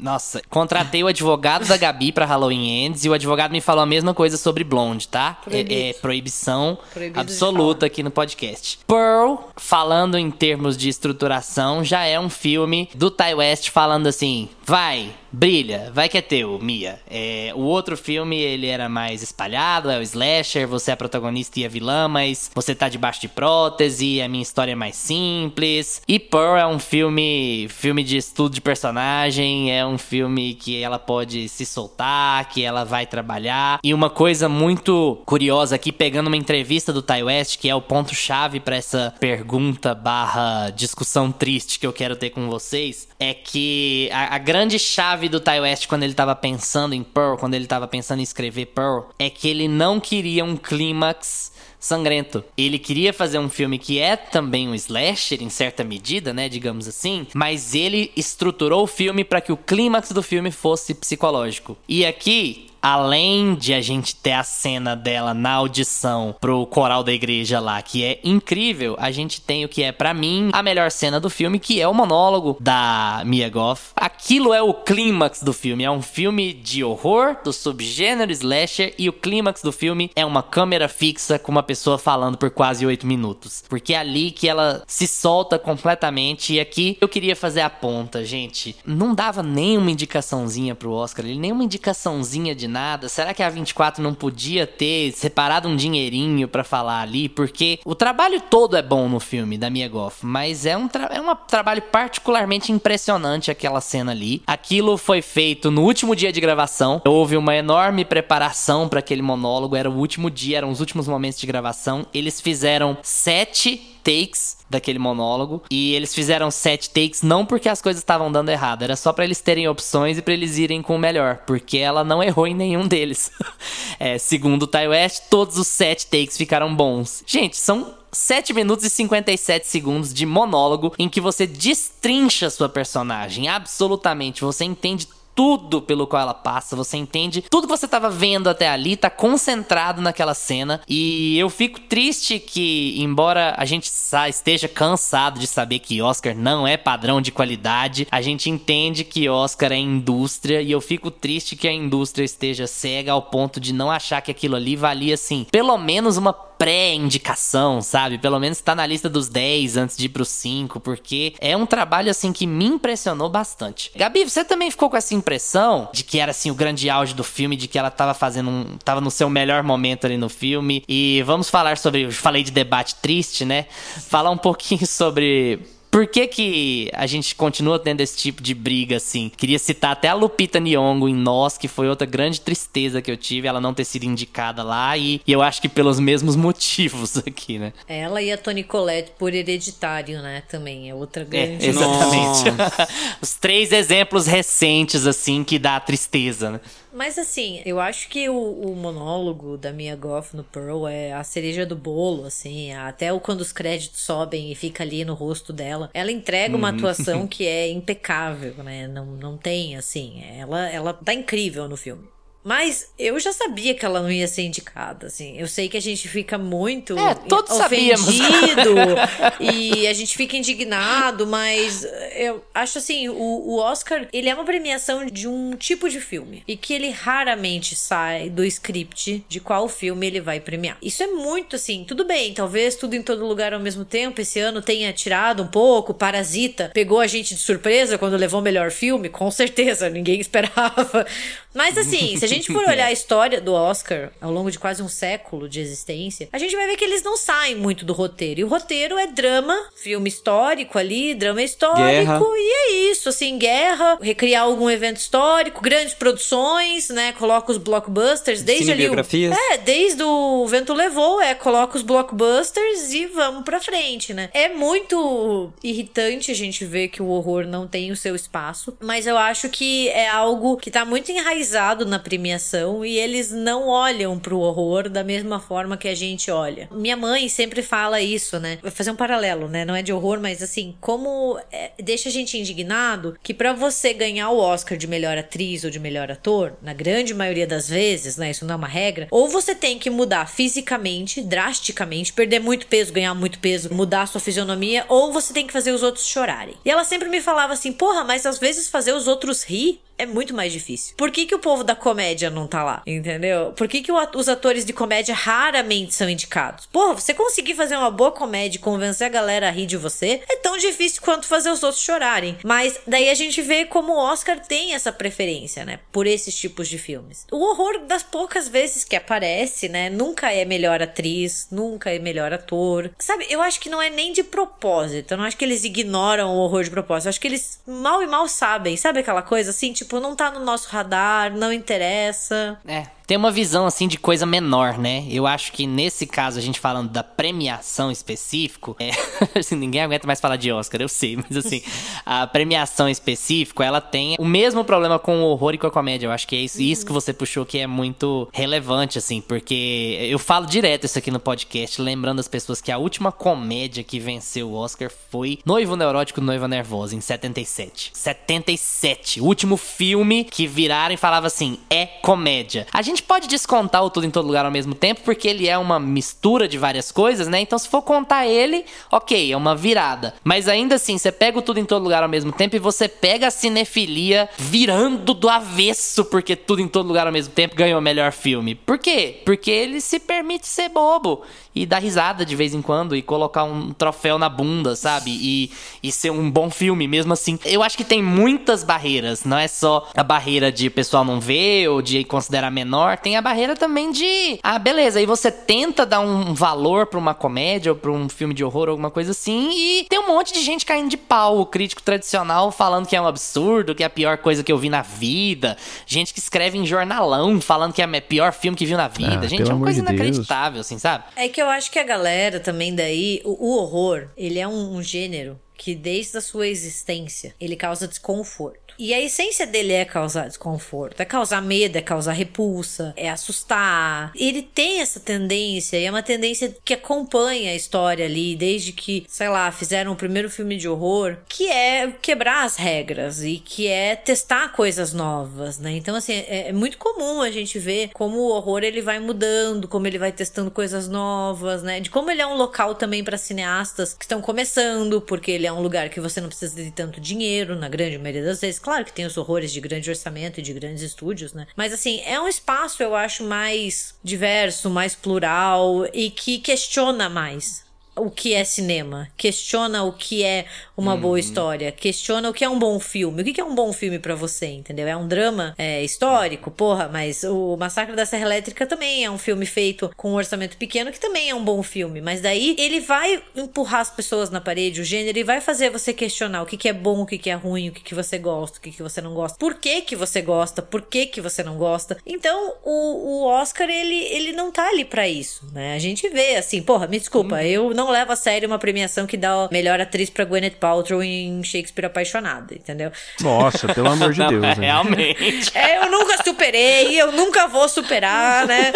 Nossa, contratei o advogado da Gabi pra Halloween Ends e o advogado me falou a mesma coisa sobre Blonde, tá? É, é, proibição Proibido absoluta aqui no podcast. Pearl, falando em termos de estruturação, já é um filme do Ty West falando assim: vai, brilha, vai que é teu, Mia. É, o outro filme, ele era mais espalhado, é o slasher, você é a protagonista e a vilã, mas você tá debaixo de prótese, a minha história é mais simples. E Pearl é um filme, filme de estudo de personagem, é um filme que ela pode se soltar, que ela vai trabalhar. E uma coisa muito curiosa aqui, pegando uma entrevista do Ty West, que é o ponto-chave para essa pergunta barra discussão triste que eu quero ter com vocês, é que a, a grande chave do Ty West quando ele tava pensando em Pearl, quando ele tava pensando em escrever Pearl, é que ele não queria um clímax sangrento. Ele queria fazer um filme que é também um slasher em certa medida, né, digamos assim, mas ele estruturou o filme para que o clímax do filme fosse psicológico. E aqui além de a gente ter a cena dela na audição pro coral da igreja lá, que é incrível, a gente tem o que é para mim a melhor cena do filme, que é o monólogo da Mia Goth. Aquilo é o clímax do filme, é um filme de horror do subgênero slasher e o clímax do filme é uma câmera fixa com uma pessoa falando por quase oito minutos, porque é ali que ela se solta completamente e aqui eu queria fazer a ponta, gente. Não dava nenhuma indicaçãozinha pro Oscar, nenhuma indicaçãozinha de nada. Será que a 24 não podia ter separado um dinheirinho para falar ali? Porque o trabalho todo é bom no filme da Mia Goff, mas é um, é um trabalho particularmente impressionante aquela cena ali. Aquilo foi feito no último dia de gravação. Houve uma enorme preparação para aquele monólogo. Era o último dia, eram os últimos momentos de gravação. Eles fizeram sete takes daquele monólogo e eles fizeram sete takes não porque as coisas estavam dando errado, era só para eles terem opções e para eles irem com o melhor, porque ela não errou em nenhum deles. <laughs> é, segundo o Ty West, todos os sete takes ficaram bons. Gente, são 7 minutos e 57 segundos de monólogo em que você destrincha sua personagem absolutamente. Você entende tudo pelo qual ela passa, você entende tudo que você estava vendo até ali, tá concentrado naquela cena. E eu fico triste que, embora a gente esteja cansado de saber que Oscar não é padrão de qualidade, a gente entende que Oscar é indústria e eu fico triste que a indústria esteja cega ao ponto de não achar que aquilo ali valia assim, pelo menos uma pré-indicação, sabe? Pelo menos tá na lista dos 10 antes de ir pro 5, porque é um trabalho assim que me impressionou bastante. Gabi, você também ficou com essa impressão de que era assim o grande auge do filme, de que ela tava fazendo um. tava no seu melhor momento ali no filme. E vamos falar sobre. Falei de debate triste, né? Falar um pouquinho <laughs> sobre por que, que a gente continua tendo esse tipo de briga, assim? Queria citar até a Lupita Nyong'o em Nós, que foi outra grande tristeza que eu tive, ela não ter sido indicada lá, e, e eu acho que pelos mesmos <laughs> motivos aqui, né? Ela e a Toni Collette por hereditário, né? Também é outra é, grande... É, exatamente. <laughs> Os três exemplos recentes, assim, que dá tristeza, né? Mas assim, eu acho que o, o, monólogo da Mia Goff no Pearl é a cereja do bolo, assim, até o quando os créditos sobem e fica ali no rosto dela. Ela entrega uma uhum. atuação <laughs> que é impecável, né? Não, não tem, assim, ela, ela tá incrível no filme. Mas eu já sabia que ela não ia ser indicada, assim. Eu sei que a gente fica muito é, todos ofendido <laughs> e a gente fica indignado, mas eu acho assim, o, o, Oscar, ele é uma premiação de um tipo de filme e que ele raramente sai do script de qual filme ele vai premiar. Isso é muito assim, tudo bem, talvez tudo em todo lugar ao mesmo tempo esse ano tenha tirado um pouco, Parasita pegou a gente de surpresa quando levou o melhor filme, com certeza, ninguém esperava. Mas assim, se a gente for <laughs> olhar a história do Oscar ao longo de quase um século de existência, a gente vai ver que eles não saem muito do roteiro. E o roteiro é drama, filme histórico ali, drama histórico, guerra. e é isso, assim, guerra, recriar algum evento histórico, grandes produções, né? Coloca os blockbusters desde ali. O, é, desde o Vento Levou, é, coloca os blockbusters e vamos pra frente, né? É muito irritante a gente ver que o horror não tem o seu espaço, mas eu acho que é algo que tá muito enraizado enraizado na premiação e eles não olham pro horror da mesma forma que a gente olha. Minha mãe sempre fala isso, né? Vou fazer um paralelo, né? Não é de horror, mas assim, como é, deixa a gente indignado que para você ganhar o Oscar de melhor atriz ou de melhor ator, na grande maioria das vezes, né? Isso não é uma regra, ou você tem que mudar fisicamente, drasticamente, perder muito peso, ganhar muito peso, mudar sua fisionomia, ou você tem que fazer os outros chorarem. E ela sempre me falava assim: porra, mas às vezes fazer os outros rir é muito mais difícil. Por que, que o povo da comédia não tá lá? Entendeu? Por que, que os atores de comédia raramente são indicados? Porra, você conseguir fazer uma boa comédia e convencer a galera a rir de você é tão difícil quanto fazer os outros chorarem. Mas daí a gente vê como o Oscar tem essa preferência, né? Por esses tipos de filmes. O horror das poucas vezes que aparece, né? Nunca é melhor atriz, nunca é melhor ator. Sabe, eu acho que não é nem de propósito. Eu não acho que eles ignoram o horror de propósito. Eu acho que eles mal e mal sabem. Sabe aquela coisa assim? Tipo, não tá no nosso radar, não interessa. É, tem uma visão assim de coisa menor, né? Eu acho que nesse caso, a gente falando da premiação específico, é, <laughs> assim, ninguém aguenta mais falar de Oscar, eu sei, mas assim, a premiação específico, ela tem o mesmo problema com o horror e com a comédia. Eu acho que é isso, isso que você puxou que é muito relevante, assim, porque eu falo direto isso aqui no podcast, lembrando as pessoas que a última comédia que venceu o Oscar foi Noivo Neurótico, Noiva Nervosa, em 77. 77. O último filme que viraram e falava assim, é comédia. A gente pode descontar o Tudo em Todo Lugar ao mesmo tempo, porque ele é uma mistura de várias coisas, né? Então, se for contar ele, ok, é uma virada. Mas ainda assim, você pega o Tudo em Todo Lugar ao mesmo tempo e você pega a cinefilia virando do avesso, porque Tudo em Todo Lugar ao mesmo tempo ganhou o melhor filme. Por quê? Porque ele se permite ser bobo e dar risada de vez em quando e colocar um troféu na bunda, sabe? E, e ser um bom filme mesmo assim. Eu acho que tem muitas barreiras, não é só a barreira de o pessoal não ver ou de considerar menor, tem a barreira também de, ah, beleza, aí você tenta dar um valor pra uma comédia ou pra um filme de horror ou alguma coisa assim e tem um monte de gente caindo de pau, o crítico tradicional falando que é um absurdo, que é a pior coisa que eu vi na vida, gente que escreve em jornalão falando que é o pior filme que viu na vida, Ah, gente, é uma coisa de inacreditável, assim, sabe? É que eu acho que a galera também daí, o, o horror, ele é um, um gênero que desde a sua existência, ele causa desconforto. E a essência dele é causar desconforto, é causar medo, é causar repulsa, é assustar. Ele tem essa tendência, e é uma tendência que acompanha a história ali, desde que, sei lá, fizeram o primeiro filme de horror, que é quebrar as regras e que é testar coisas novas, né? Então, assim, é, é muito comum a gente ver como o horror ele vai mudando, como ele vai testando coisas novas, né? De como ele é um local também para cineastas que estão começando, porque ele é um lugar que você não precisa de tanto dinheiro, na grande maioria das vezes. Claro que tem os horrores de grande orçamento e de grandes estúdios, né? Mas assim, é um espaço, eu acho, mais diverso, mais plural e que questiona mais o que é cinema, questiona o que é uma boa história, questiona o que é um bom filme. O que é um bom filme pra você, entendeu? É um drama é, histórico, porra, mas o Massacre da Serra Elétrica também é um filme feito com um orçamento pequeno que também é um bom filme. Mas daí ele vai empurrar as pessoas na parede, o gênero, e vai fazer você questionar o que que é bom, o que que é ruim, o que que você gosta, o que que você não gosta, por que que você gosta, por que que você não gosta. Então o, o Oscar ele, ele não tá ali pra isso, né? A gente vê assim, porra, me desculpa, eu não levo a sério uma premiação que dá a melhor atriz pra Gwyneth Paltrow em Shakespeare Apaixonada, entendeu? Nossa, pelo amor de Não, Deus. é, né? realmente. É, eu nunca superei, eu nunca vou superar, né?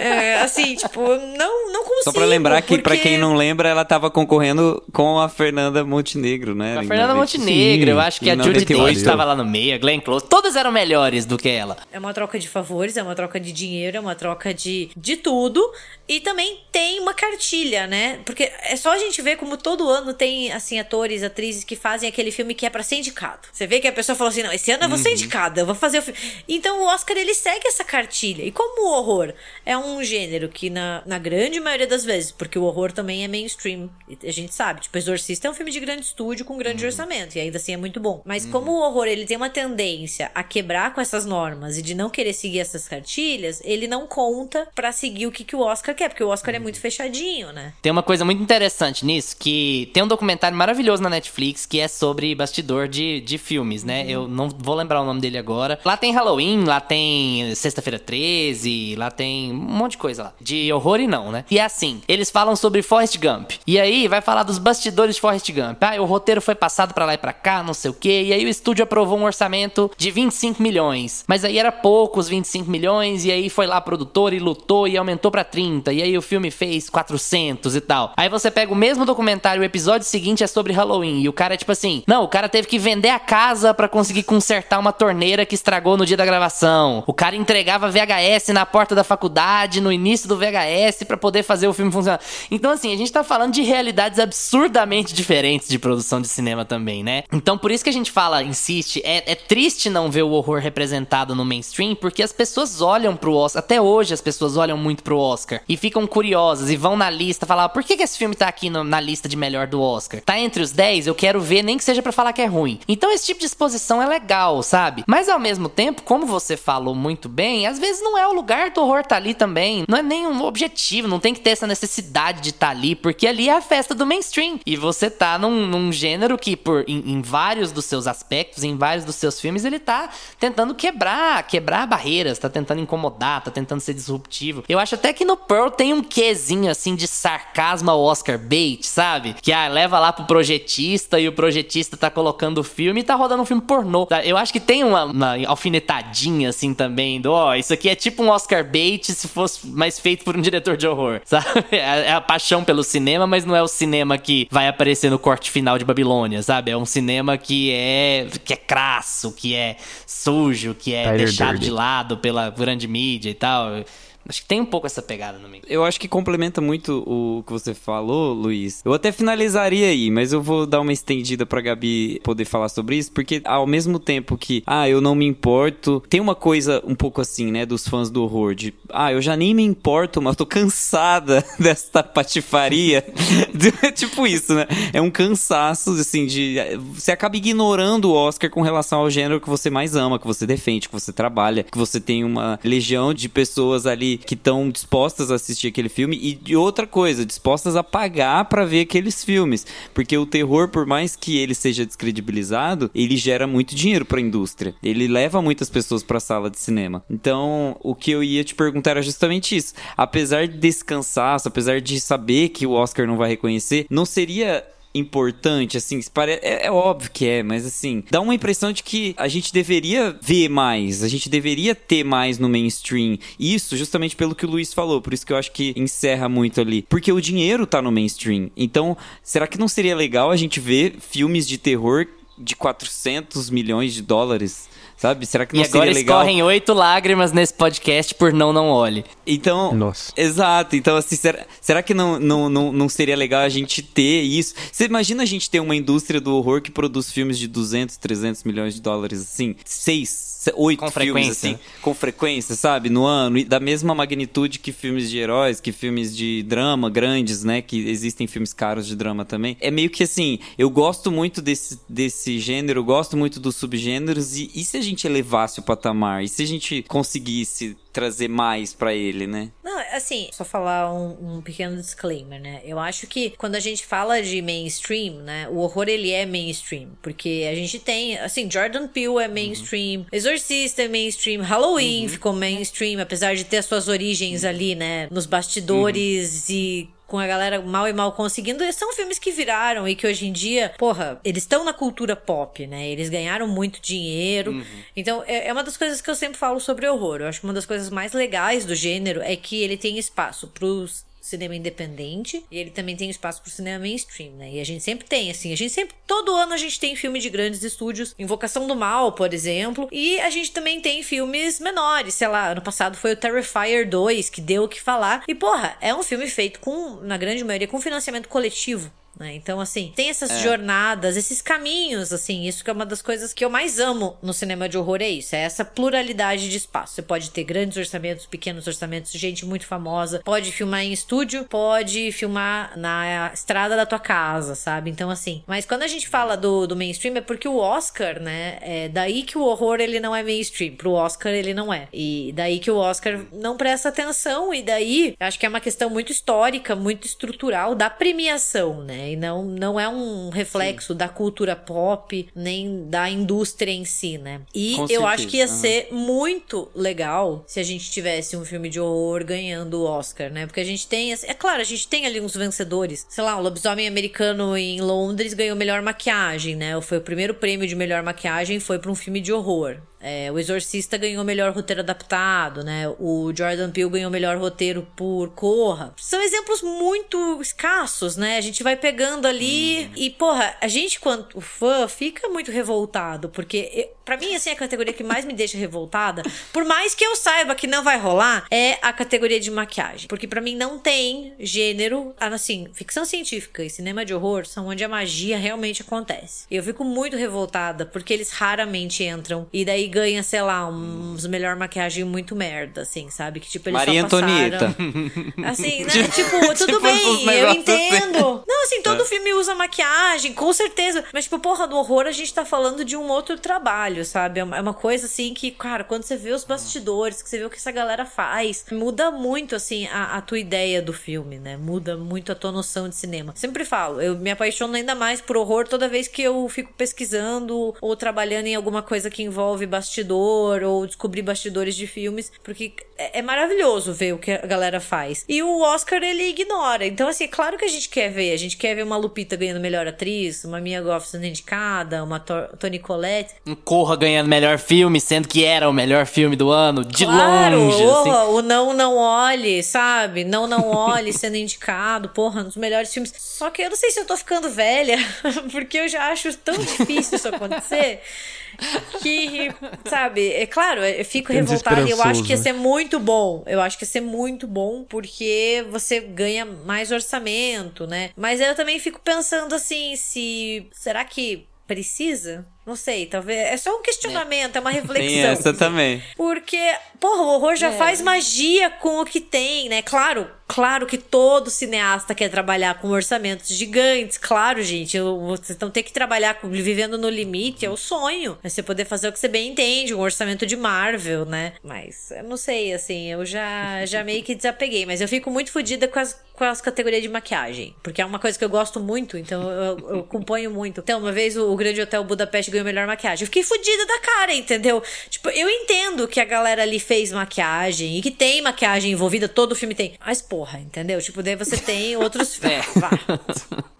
É, assim, tipo, não, não consigo. Só pra lembrar que, pra quem não lembra, ela tava concorrendo com a Fernanda Montenegro, né? A Fernanda 90. Montenegro, eu Sim, acho que a Judy 98. Dench estava lá no meio, a Glenn Close, todas eram melhores do que ela. É uma troca de favores, é uma troca de dinheiro, é uma troca de, de tudo. E também tem uma cartilha, né? Porque é só a gente ver como todo ano tem, assim, atores, atrizes que fazem aquele filme que é pra ser indicado. Você vê que a pessoa falou assim: não, esse ano eu vou ser indicada, eu vou fazer o filme. Então o Oscar ele segue essa cartilha. E como o horror é um gênero que, na, na grande maioria das vezes, porque o horror também é mainstream, a gente sabe, tipo, Exorcista é um filme de grande estúdio com grande orçamento, e ainda assim é muito bom. Mas como o horror ele tem uma tendência a quebrar com essas normas e de não querer seguir essas cartilhas, ele não conta pra seguir o que, que o Oscar quer, porque o Oscar é muito fechadinho, né? Tem uma coisa muito interessante nisso, que tem um documentário maravilhoso na Netflix que é sobre bastidor de, de filmes, né? Eu não vou lembrar o nome dele agora. Lá tem Halloween, lá tem Sexta-feira 13, lá tem um monte de coisa lá. De horror e não, né? E é assim, eles falam sobre Forrest Gump. E aí vai falar dos bastidores de Forrest Gump. Ah, o roteiro foi passado pra lá e pra cá, não sei o quê. E aí o estúdio aprovou um orçamento de 25 milhões. Mas aí era pouco os 25 milhões, e aí foi lá a produtora e lutou e aumentou pra 30. E aí o filme fez 400 e tal. Aí você pega o mesmo documentário, o episódio seguinte é sobre Halloween. E o cara é tipo assim: não, o cara teve que vender a casa pra conseguir consertar uma torneira que estragou no dia da gravação. O cara entregava VHS na porta da faculdade, no início do VHS, pra poder fazer o filme funcionar. Então, assim, a gente tá falando de realidades absurdamente diferentes de produção de cinema também, né? Então, por isso que a gente fala, insiste, é, é triste não ver o horror representado no mainstream, porque as pessoas olham pro Oscar, até hoje as pessoas olham muito pro Oscar e ficam curiosas e vão na lista falar, por que, que esse esse filme tá aqui no, na lista de melhor do Oscar, tá entre os 10, eu quero ver, nem que seja para falar que é ruim. Então esse tipo de exposição é legal, sabe? Mas ao mesmo tempo, como você falou muito bem, às vezes não é o lugar do horror tá ali também. Não é nenhum objetivo, não tem que ter essa necessidade de estar tá ali, porque ali é a festa do mainstream. E você tá num, num gênero que, por em, em, vários dos seus aspectos, em vários dos seus filmes, ele tá tentando quebrar, quebrar barreiras, tá tentando incomodar, tá tentando ser disruptivo. Eu acho até que no Pearl tem um quezinho assim de sarcasmo ao Oscar bait, sabe? Que ah, leva lá pro projetista e o projetista tá colocando o filme e tá rodando um filme pornô. Eu acho que tem uma, uma alfinetadinha assim também do, ó, oh, isso aqui é tipo um Oscar bait se fosse mais feito por um diretor de horror, <laughs> sabe? É, é a paixão pelo cinema, mas não é o cinema que vai aparecer no corte final de Babilônia, sabe? É um cinema que é que é crasso, que é sujo, que é deixado Dirty. de lado pela grande mídia e tal. Acho que tem um pouco essa pegada no meio. Eu acho que complementa muito o que você falou, Luiz. Eu até finalizaria aí, mas eu vou dar uma estendida pra Gabi poder falar sobre isso, porque ao mesmo tempo que, ah, eu não me importo, tem uma coisa um pouco assim, né, dos fãs do horror, de, ah, eu já nem me importo, mas eu tô cansada <laughs> desta patifaria. <laughs> tipo isso, né? É um cansaço, assim, de. Você acaba ignorando o Oscar com relação ao gênero que você mais ama, que você defende, que você trabalha, que você tem uma legião de pessoas ali que estão dispostas a assistir aquele filme e de outra coisa, dispostas a pagar para ver aqueles filmes, porque o terror, por mais que ele seja descredibilizado, ele gera muito dinheiro para a indústria. Ele leva muitas pessoas para a sala de cinema. Então, o que eu ia te perguntar era justamente isso. Apesar desse cansaço, apesar de saber que o Oscar não vai reconhecer, não seria importante, assim, é, é, óbvio que é, mas assim, dá uma impressão de que a gente deveria ver mais, a gente deveria ter mais no mainstream. Isso justamente pelo que o Luiz falou, por isso que eu acho que encerra muito ali. Porque o dinheiro tá no mainstream. Então, será que não seria legal a gente ver filmes de terror de 400 milhões de dólares? Sabe? Será que não e seria legal? agora escorrem oito lágrimas nesse podcast por Não Não Olhe. Então, Nossa. exato. Então, assim, será, será que não, não, não, não seria legal a gente ter isso? Você imagina a gente ter uma indústria do horror que produz filmes de 200, 300 milhões de dólares, assim, seis, oito com filmes, frequência. assim, com frequência, sabe? No ano, e da mesma magnitude que filmes de heróis, que filmes de drama grandes, né? Que existem filmes caros de drama também. É meio que assim, eu gosto muito desse, desse gênero, gosto muito dos subgêneros, e, e se a gente elevasse o patamar? E se a gente conseguisse trazer mais para ele, né? Não, assim, só falar um, um, pequeno disclaimer, né? Eu acho que quando a gente fala de mainstream, né? O horror ele é mainstream, porque a gente tem, assim, Jordan Peele é mainstream, uhum. Exorcista é mainstream, Halloween uhum. ficou mainstream, apesar de ter as suas origens uhum. ali, né? Nos bastidores uhum. e com a galera mal e mal conseguindo, são filmes que viraram e que hoje em dia, porra, eles estão na cultura pop, né? Eles ganharam muito dinheiro. Uhum. Então, é, é, uma das coisas que eu sempre falo sobre horror. Eu acho que uma das coisas mais legais do gênero é que ele tem espaço pros cinema independente e ele também tem espaço pro cinema mainstream, né? E a gente sempre tem, assim, a gente sempre, todo ano a gente tem filme de grandes estúdios, Invocação do Mal, por exemplo, e a gente também tem filmes menores, sei lá, ano passado foi o Terrifier 2, que deu o que falar, e porra, é um filme feito com, na grande maioria, com financiamento coletivo. Né? Então, assim, tem essas é. jornadas, esses caminhos, assim, isso que é uma das coisas que eu mais amo no cinema de horror, é isso, é essa pluralidade de espaço. Você pode ter grandes orçamentos, pequenos orçamentos, gente muito famosa, pode filmar em estúdio, pode filmar na estrada da tua casa, sabe? Então, assim, mas quando a gente fala do, do mainstream é porque o Oscar, né, é daí que o horror ele não é mainstream, pro Oscar ele não é. E daí que o Oscar não presta atenção, e daí acho que é uma questão muito histórica, muito estrutural da premiação, né? E não, não é um reflexo Sim. da cultura pop, nem da indústria em si, né? E Com eu certeza. acho que ia uhum. ser muito legal se a gente tivesse um filme de horror ganhando o Oscar, né? Porque a gente tem. É claro, a gente tem ali uns vencedores. Sei lá, o Lobisomem Americano em Londres ganhou melhor maquiagem, né? Foi o primeiro prêmio de melhor maquiagem foi para um filme de horror. É, o Exorcista ganhou melhor roteiro adaptado, né? O Jordan Peele ganhou melhor roteiro por Corra. São exemplos muito escassos, né? A gente vai pegando ali hum. e, porra, a gente, quanto fã, fica muito revoltado, porque para mim, assim, a categoria que mais me deixa revoltada, por mais que eu saiba que não vai rolar, é a categoria de maquiagem. Porque para mim não tem gênero, assim, ficção científica e cinema de horror são onde a magia realmente acontece. Eu fico muito revoltada porque eles raramente entram e daí ganha, sei lá, uns melhor maquiagem muito merda, assim, sabe? Que tipo, eles Maria só passaram... Antonieta. Assim, <laughs> né? tipo, tudo tipo, uns bem, eu negócios entendo. Não, assim, todo filme usa maquiagem, com certeza. Mas, tipo, porra, do horror a gente tá falando de um outro trabalho, sabe? É uma é uma coisa, assim, que, cara, quando você vê os bastidores, que você vê o que essa galera faz, muda muito, assim, a, a tua ideia do filme, né? Muda muito a tua noção de cinema. Sempre falo, eu me apaixono ainda mais por horror toda vez que eu fico pesquisando ou trabalhando em alguma coisa que envolve bastidor ou descobrir bastidores de filmes, porque é, é maravilhoso ver o que a galera faz. E o Oscar ele ignora. Então, assim, é claro que a gente quer ver. A gente quer ver uma Lupita ganhando melhor atriz, uma Mia Goff sendo indicada, uma Tor Toni Collette. Um Corra ganhando melhor filme, sendo que era o melhor filme do ano, de claro, longe. assim. porra, o Não Não Olhe, sabe? Não Não Olhe <laughs> sendo indicado, porra, um dos melhores filmes. Só que eu não sei se eu tô ficando velha, <laughs> porque eu já acho tão difícil isso acontecer. <laughs> Que, sabe, é claro, eu fico Fica revoltada e eu acho que ia ser muito bom. Eu acho que ia ser muito bom porque você ganha mais orçamento, né? Mas eu também fico pensando assim, se. Será que precisa? Não sei, talvez. É só um questionamento, é, uma reflexão. Tem essa também. Porque, porra, o horror já faz magia com o que tem, né? Claro, claro que todo cineasta quer trabalhar com orçamentos gigantes. Claro, gente, vocês não ter que trabalhar com, vivendo no limite, é o sonho. É você poder fazer o que você bem entende, um orçamento de Marvel, né? Mas eu não sei, assim, eu já, já meio que desapeguei. Mas eu fico muito fodida com as, com as categorias de maquiagem. Porque é uma coisa que eu gosto muito, então eu, eu acompanho muito. Então, uma vez o, o Grande Hotel Budapeste ganhou melhor maquiagem. Eu fiquei fodida da cara, entendeu? Tipo, eu entendo que a galera ali fez maquiagem e que tem maquiagem envolvida, todo filme tem. Mas, porra, entendeu? Tipo, daí você tem outros. <laughs> É. Vá.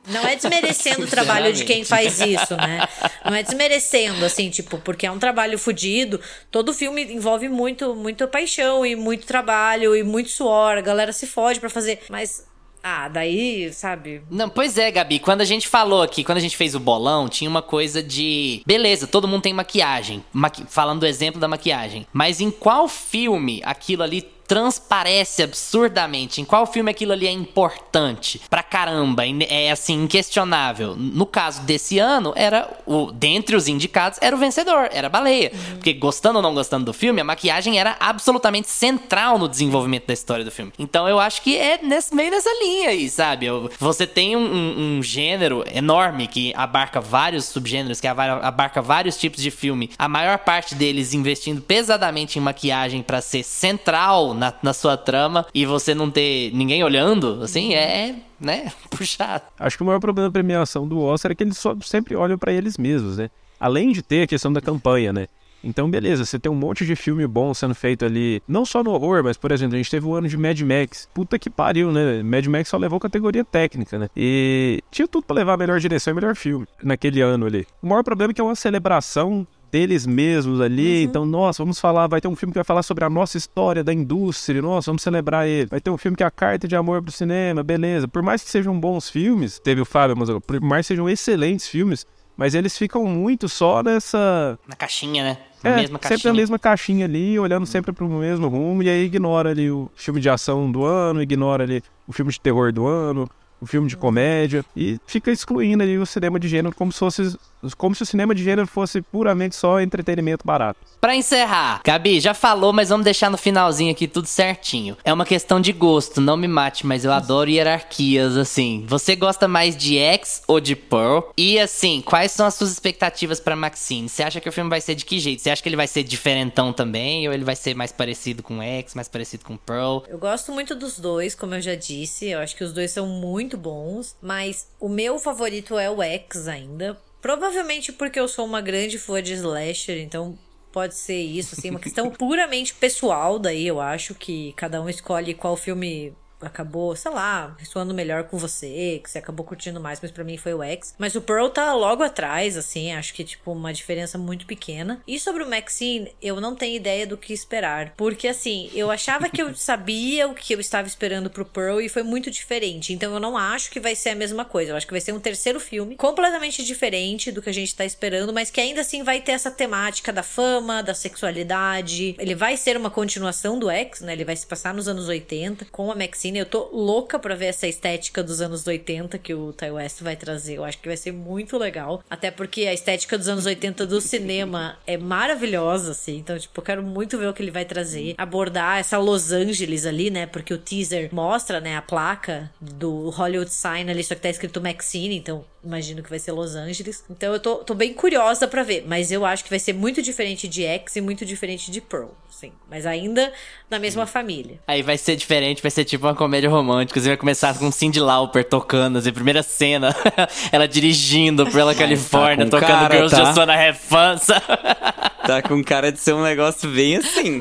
Não é desmerecendo o trabalho de quem faz isso, né? Não é desmerecendo, assim, tipo, porque é um trabalho fudido. Todo filme envolve muito, muita paixão e muito trabalho e muito suor. A galera se fode pra fazer. Mas, ah, daí, sabe? Não, pois é, Gabi. Quando a gente falou aqui, quando a gente fez o bolão, tinha uma coisa de. Beleza, todo mundo tem maquiagem. Maqui- Falando do exemplo da maquiagem. Mas em qual filme aquilo ali transparece absurdamente? Em qual filme aquilo ali é importante? Pra caramba, é assim, inquestionável. No caso desse ano, era o. Dentre os indicados, era o vencedor, era a baleia. Porque gostando ou não gostando do filme, a maquiagem era absolutamente central no desenvolvimento da história do filme. Então eu acho que é nesse, meio nessa linha aí, sabe? Você tem um, um- gênero enorme que abarca vários subgêneros, que abarca vários tipos de filme. A maior parte deles investindo pesadamente em maquiagem pra ser central na, na sua trama e você não ter ninguém olhando, assim, é, né, <laughs> puxado. Acho que o maior problema da premiação do Oscar é que eles só sempre olham pra eles mesmos, né? Além de ter a questão da campanha, né? Então, beleza, você tem um monte de filme bom sendo feito ali, não só no horror, mas, por exemplo, a gente teve o ano de Mad Max. Puta que pariu, né? Mad Max só levou categoria técnica, né? E tinha tudo pra levar a melhor direção e melhor filme naquele ano ali. O maior problema é que é uma celebração deles mesmos ali. Então, nossa, vamos falar. Vai ter um filme que vai falar sobre a nossa história da indústria. Nossa, vamos celebrar ele. Vai ter um filme que é a carta de amor pro cinema, beleza. Por mais que sejam bons filmes, teve o Fábio, mas por mais que sejam excelentes filmes, mas eles ficam muito só nessa. Na caixinha, né? Na É, mesma caixinha. sempre na mesma caixinha ali, olhando sempre pro mesmo rumo, e aí ignora ali o filme de ação do ano, ignora ali o filme de terror do ano, o filme de comédia, e fica excluindo ali o cinema de gênero como se fosse. Como se o cinema de gênero fosse puramente só entretenimento barato. Pra encerrar, Gabi, já falou, mas vamos deixar no finalzinho aqui tudo certinho. É uma questão de gosto, não me mate, mas eu adoro hierarquias, assim. Você gosta mais de X ou de Pearl? E assim, quais são as suas expectativas pra Maxine? Você acha que o filme vai ser de que jeito? Você acha que ele vai ser diferentão também? Ou ele vai ser mais parecido com X, mais parecido com Pearl? Eu gosto muito dos dois, como eu já disse. Eu acho que os dois são muito bons. Mas o meu favorito é o X ainda. Provavelmente porque eu sou uma grande fã de slasher, então pode ser isso, assim, uma questão <laughs> puramente pessoal. Daí eu acho que cada um escolhe qual filme acabou, sei lá, ressoando melhor com você, que você acabou curtindo mais, mas pra mim foi o X. Mas o Pearl tá logo atrás, assim, acho que, tipo, uma diferença muito pequena. E sobre o Maxine, eu não tenho ideia do que esperar. Porque, assim, eu achava que eu <laughs> sabia o que eu estava esperando pro Pearl e foi muito diferente. Então eu não acho que vai ser a mesma coisa. Eu acho que vai ser um terceiro filme completamente diferente do que a gente tá esperando, mas que ainda assim vai ter essa temática da fama, da sexualidade. Ele vai ser uma continuação do X, né? Ele vai se passar nos anos 80 com a Maxine Eu tô louca pra ver essa estética dos anos 80 que o Ty West vai trazer. Eu acho que vai ser muito legal. Até porque a estética dos anos 80 do cinema é maravilhosa, assim. Então, tipo, eu quero muito ver o que ele vai trazer. Abordar essa Los Angeles ali, né? Porque o teaser mostra, né, a placa do Hollywood Sign ali, só que tá escrito Maxine, então imagino que vai ser Los Angeles. Então eu tô, tô bem curiosa para ver, mas eu acho que vai ser muito diferente de X e muito diferente de Pearl, sim. Mas ainda na mesma família. Aí vai ser diferente, vai ser tipo uma comédia romântica. Você vai começar com Cindy Lauper tocando, assim, primeira cena, <laughs> ela dirigindo pela Califórnia, tá tocando cara, Girls tá? Just Wanna Have Fun. <laughs> Tá com cara de ser um negócio bem assim.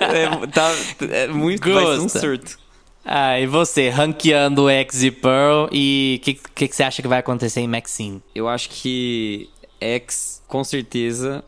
É, tá, é muito vai ser um Gosta. surto. Ah, e você, ranqueando X e Pearl, e o que, que, que você acha que vai acontecer em Maxine? Eu acho que X, com certeza,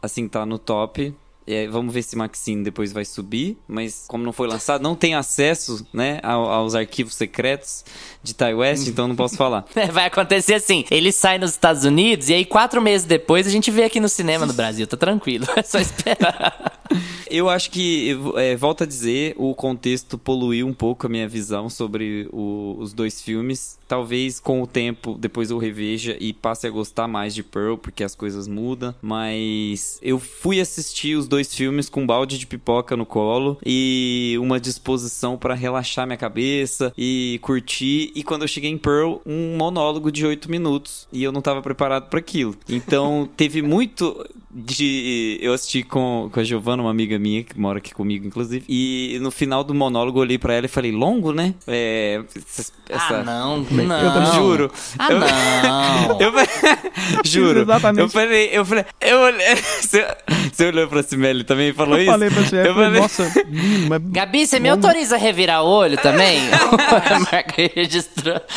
assim, tá no top. É, vamos ver se Maxine depois vai subir, mas como não foi lançado, não tem acesso, né, ao- aos arquivos secretos de Ty West, então não posso falar. <laughs> Vai acontecer assim, ele sai nos Estados Unidos, e aí quatro meses depois a gente vê aqui no cinema no Brasil, tá tranquilo, <laughs> é só esperar. <laughs> Eu acho que, é, volto a dizer, o contexto poluiu um pouco a minha visão sobre o- os dois filmes. Talvez com o tempo, depois eu reveja e passe a gostar mais de Pearl, porque as coisas mudam. Mas eu fui assistir os dois filmes com um balde de pipoca no colo e uma disposição para relaxar minha cabeça e curtir. E quando eu cheguei em Pearl, um monólogo de oito minutos e eu não tava preparado para aquilo. Então <laughs> teve muito de. Eu assisti com, com a Giovana, uma amiga minha que mora aqui comigo, inclusive. E no final do monólogo eu olhei pra ela e falei: longo, né? É. essa- Ah, não, <laughs> Eu não. juro. Ah, Eu- não. <laughs> Eu falei, juro. Exatamente. Eu falei, eu falei, eu olhei. Você, olhou pra Cimeli também falou Eu isso? falei pra você, eu falei, nossa, menino, mas Gabi, você me autoriza a revirar o olho também? <laughs> <laughs> Marca registrou. <laughs>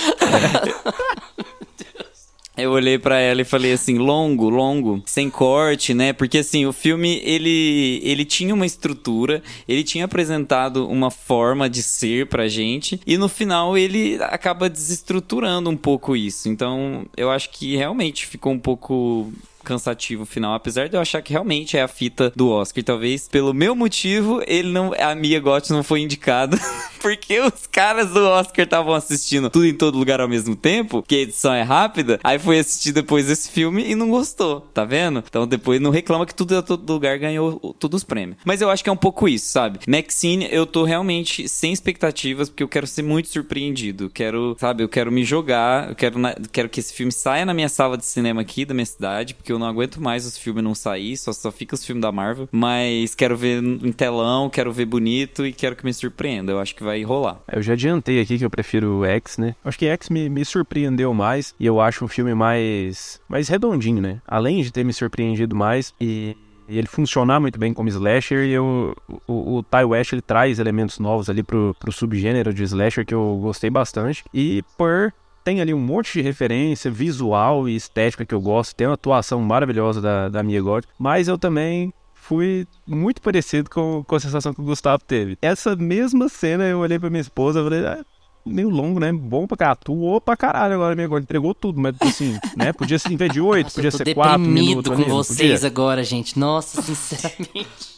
Eu olhei pra ela e falei assim, longo, longo, sem corte, né? Porque assim, o filme ele ele tinha uma estrutura, ele tinha apresentado uma forma de ser pra gente e no final ele acaba desestruturando um pouco isso. Então, eu acho que realmente ficou um pouco cansativo final, apesar de eu achar que realmente é a fita do Oscar. Talvez pelo meu motivo ele não a Mia Goth não foi indicada, <laughs> porque os caras do Oscar estavam assistindo tudo em todo lugar ao mesmo tempo, que a edição é rápida. Aí foi assistir depois esse filme e não gostou, tá vendo? Então depois não reclama que tudo em todo lugar ganhou todos os prêmios. Mas eu acho que é um pouco isso, sabe? Maxine, eu tô realmente sem expectativas porque eu quero ser muito surpreendido. Quero, sabe, eu quero me jogar, eu quero, na- quero que esse filme saia na minha sala de cinema aqui da minha cidade, porque eu não aguento mais os filmes não sair, só, só fica os filmes da Marvel. Mas quero ver em telão, quero ver bonito e quero que me surpreenda. Eu acho que vai rolar. Eu já adiantei aqui que eu prefiro X, né? Acho que X me, me surpreendeu mais e eu acho um filme mais, mais redondinho, né? Além de ter me surpreendido mais e, e ele funcionar muito bem como slasher, e eu, o, o Ty West ele traz elementos novos ali pro, pro subgênero de slasher que eu gostei bastante. E por tem ali um monte de referência visual e estética que eu gosto, tem uma atuação maravilhosa da, da Mia Goth, mas eu também fui muito parecido com, com a sensação que o Gustavo teve. Essa mesma cena eu olhei pra minha esposa e falei, ah, meio longo, né? Bom pra cá, atuou pra caralho agora, minha Goth, entregou tudo, mas assim, <laughs> né? Podia ser em vez de oito, podia eu tô ser quatro deprimido minutos. com ali, não vocês podia? agora, gente. Nossa, <laughs> sinceramente.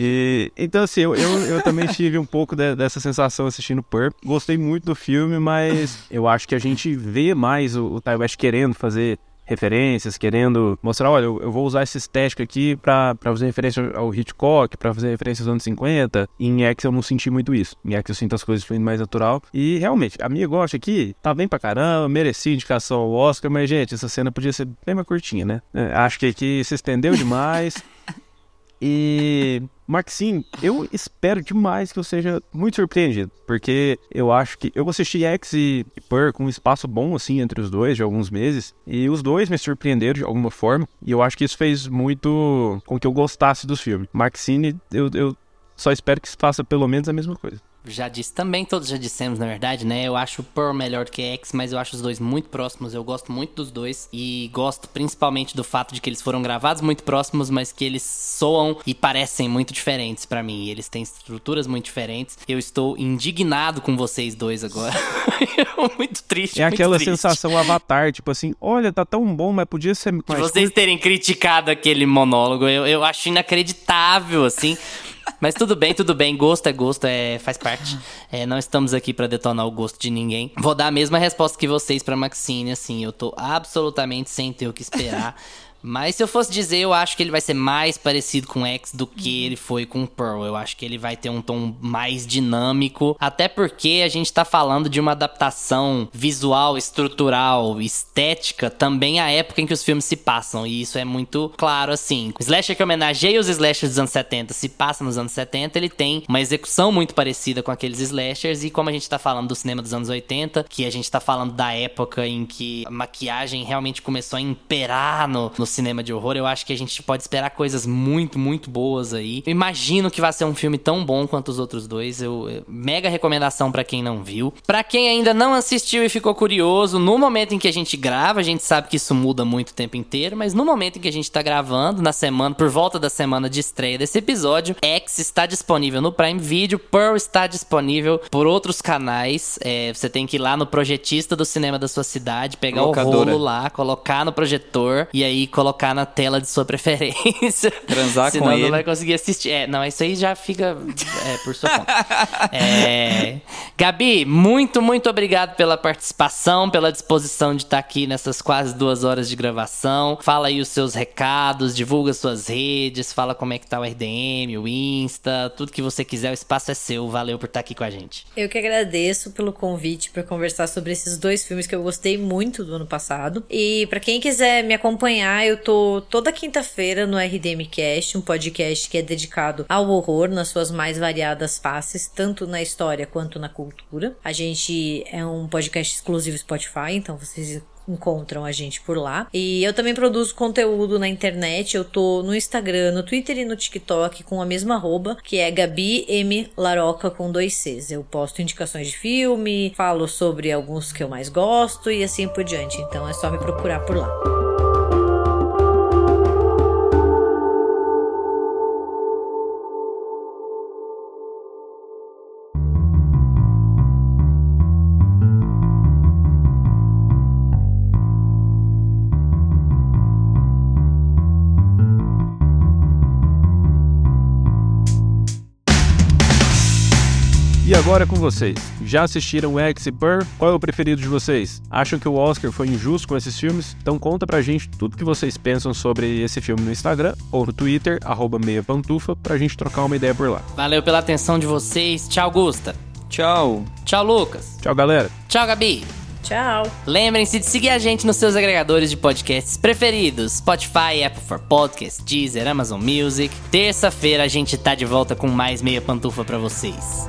E, então, assim, eu, eu, eu também <laughs> tive um pouco de- dessa sensação assistindo Purp. Gostei muito do filme, mas eu acho que a gente vê mais o, o Ty West querendo fazer referências, querendo mostrar, olha, eu, eu vou usar essa estética aqui pra, pra fazer referência ao Hitchcock, pra fazer referência aos anos 50. E em X eu não senti muito isso. Em X eu sinto as coisas fluindo mais natural. E realmente, a minha gosta aqui tá bem pra caramba, merecia indicação ao Oscar, mas, gente, essa cena podia ser bem mais curtinha, né? É, acho que aqui se estendeu demais. <laughs> E Maxine, eu espero demais que eu seja muito surpreendido, porque eu acho que eu assisti X e Pur com um espaço bom assim entre os dois de alguns meses, e os dois me surpreenderam de alguma forma, e eu acho que isso fez muito com que eu gostasse dos filmes. Maxine, eu, eu só espero que faça pelo menos a mesma coisa. Já disse também, todos já dissemos, na verdade, né? Eu acho o Pearl melhor do que X, mas eu acho os dois muito próximos. Eu gosto muito dos dois. E gosto principalmente do fato de que eles foram gravados muito próximos, mas que eles soam e parecem muito diferentes pra mim. Eles têm estruturas muito diferentes. Eu estou indignado com vocês dois agora. <laughs> muito triste. É muito aquela triste. sensação avatar, tipo assim, olha, tá tão bom, mas podia ser De mais vocês terem criticado aquele monólogo, eu, eu acho inacreditável, assim. Mas tudo bem, tudo bem. Gosto é gosto, é, faz parte. É, não estamos aqui para detonar o gosto de ninguém. Vou dar a mesma resposta que vocês pra Maxine, assim. Eu tô absolutamente sem ter o que esperar. <laughs> Mas se eu fosse dizer, eu acho que ele vai ser mais parecido com X do que ele foi com Pearl. Eu acho que ele vai ter um tom mais dinâmico, até porque a gente tá falando de uma adaptação visual, estrutural, estética, também à época em que os filmes se passam, e isso é muito claro assim. O slasher que homenageia os slashers dos anos 70 se passa nos anos 70, ele tem uma execução muito parecida com aqueles slashers, e como a gente tá falando do cinema dos anos 80, que a gente tá falando da época em que a maquiagem realmente começou a imperar no, no cinema de horror, eu acho que a gente pode esperar coisas muito, muito boas aí. Eu imagino que vai ser um filme tão bom quanto os outros dois. Eu, eu mega recomendação para quem não viu. Para quem ainda não assistiu e ficou curioso, no momento em que a gente grava, a gente sabe que isso muda muito o tempo inteiro, mas no momento em que a gente tá gravando, na semana, por volta da semana de estreia desse episódio, X está disponível no Prime Video, Pearl está disponível por outros canais. É, você tem que ir lá no projetista do cinema da sua cidade, pegar Locadora. o rolo lá, colocar no projetor e aí colocar na tela de sua preferência. <laughs> Transar Senão com não ele. vai conseguir assistir. É, não, isso aí já fica é, por sua conta. É, Gabi, muito, muito obrigado pela participação, pela disposição de estar aqui nessas quase duas horas de gravação. Fala aí os seus recados, divulga suas redes, fala como é que tá o RDM, o Insta, tudo que você quiser, o espaço é seu. Valeu por estar aqui com a gente. Eu que agradeço pelo convite para conversar sobre esses dois filmes que eu gostei muito do ano passado. E para quem quiser me acompanhar, eu tô toda quinta-feira no RDM Cast, um podcast que é dedicado ao horror nas suas mais variadas faces, tanto na história quanto na cultura. A gente é um podcast exclusivo Spotify, então vocês encontram a gente por lá. E eu também produzo conteúdo na internet. Eu tô no Instagram, no Twitter e no TikTok com a mesma arroba, que é Gabi M Laroca com dois Cs. Eu posto indicações de filme, falo sobre alguns que eu mais gosto e assim por diante. Então é só me procurar por lá. Agora é com vocês. Já assistiram X e Pearl? Qual é o preferido de vocês? Acham que o Oscar foi injusto com esses filmes? Então conta pra gente tudo que vocês pensam sobre esse filme no Instagram ou no Twitter, arroba meia pantufa, pra gente trocar uma ideia por lá. Valeu pela atenção de vocês. Tchau, Gusta. Tchau. Tchau, Lucas. Tchau, galera! Tchau, Gabi. Tchau! Lembrem-se de seguir a gente nos seus agregadores de podcasts preferidos: Spotify, Apple for Podcasts, Deezer, Amazon Music. Terça-feira a gente tá de volta com mais meia pantufa pra vocês.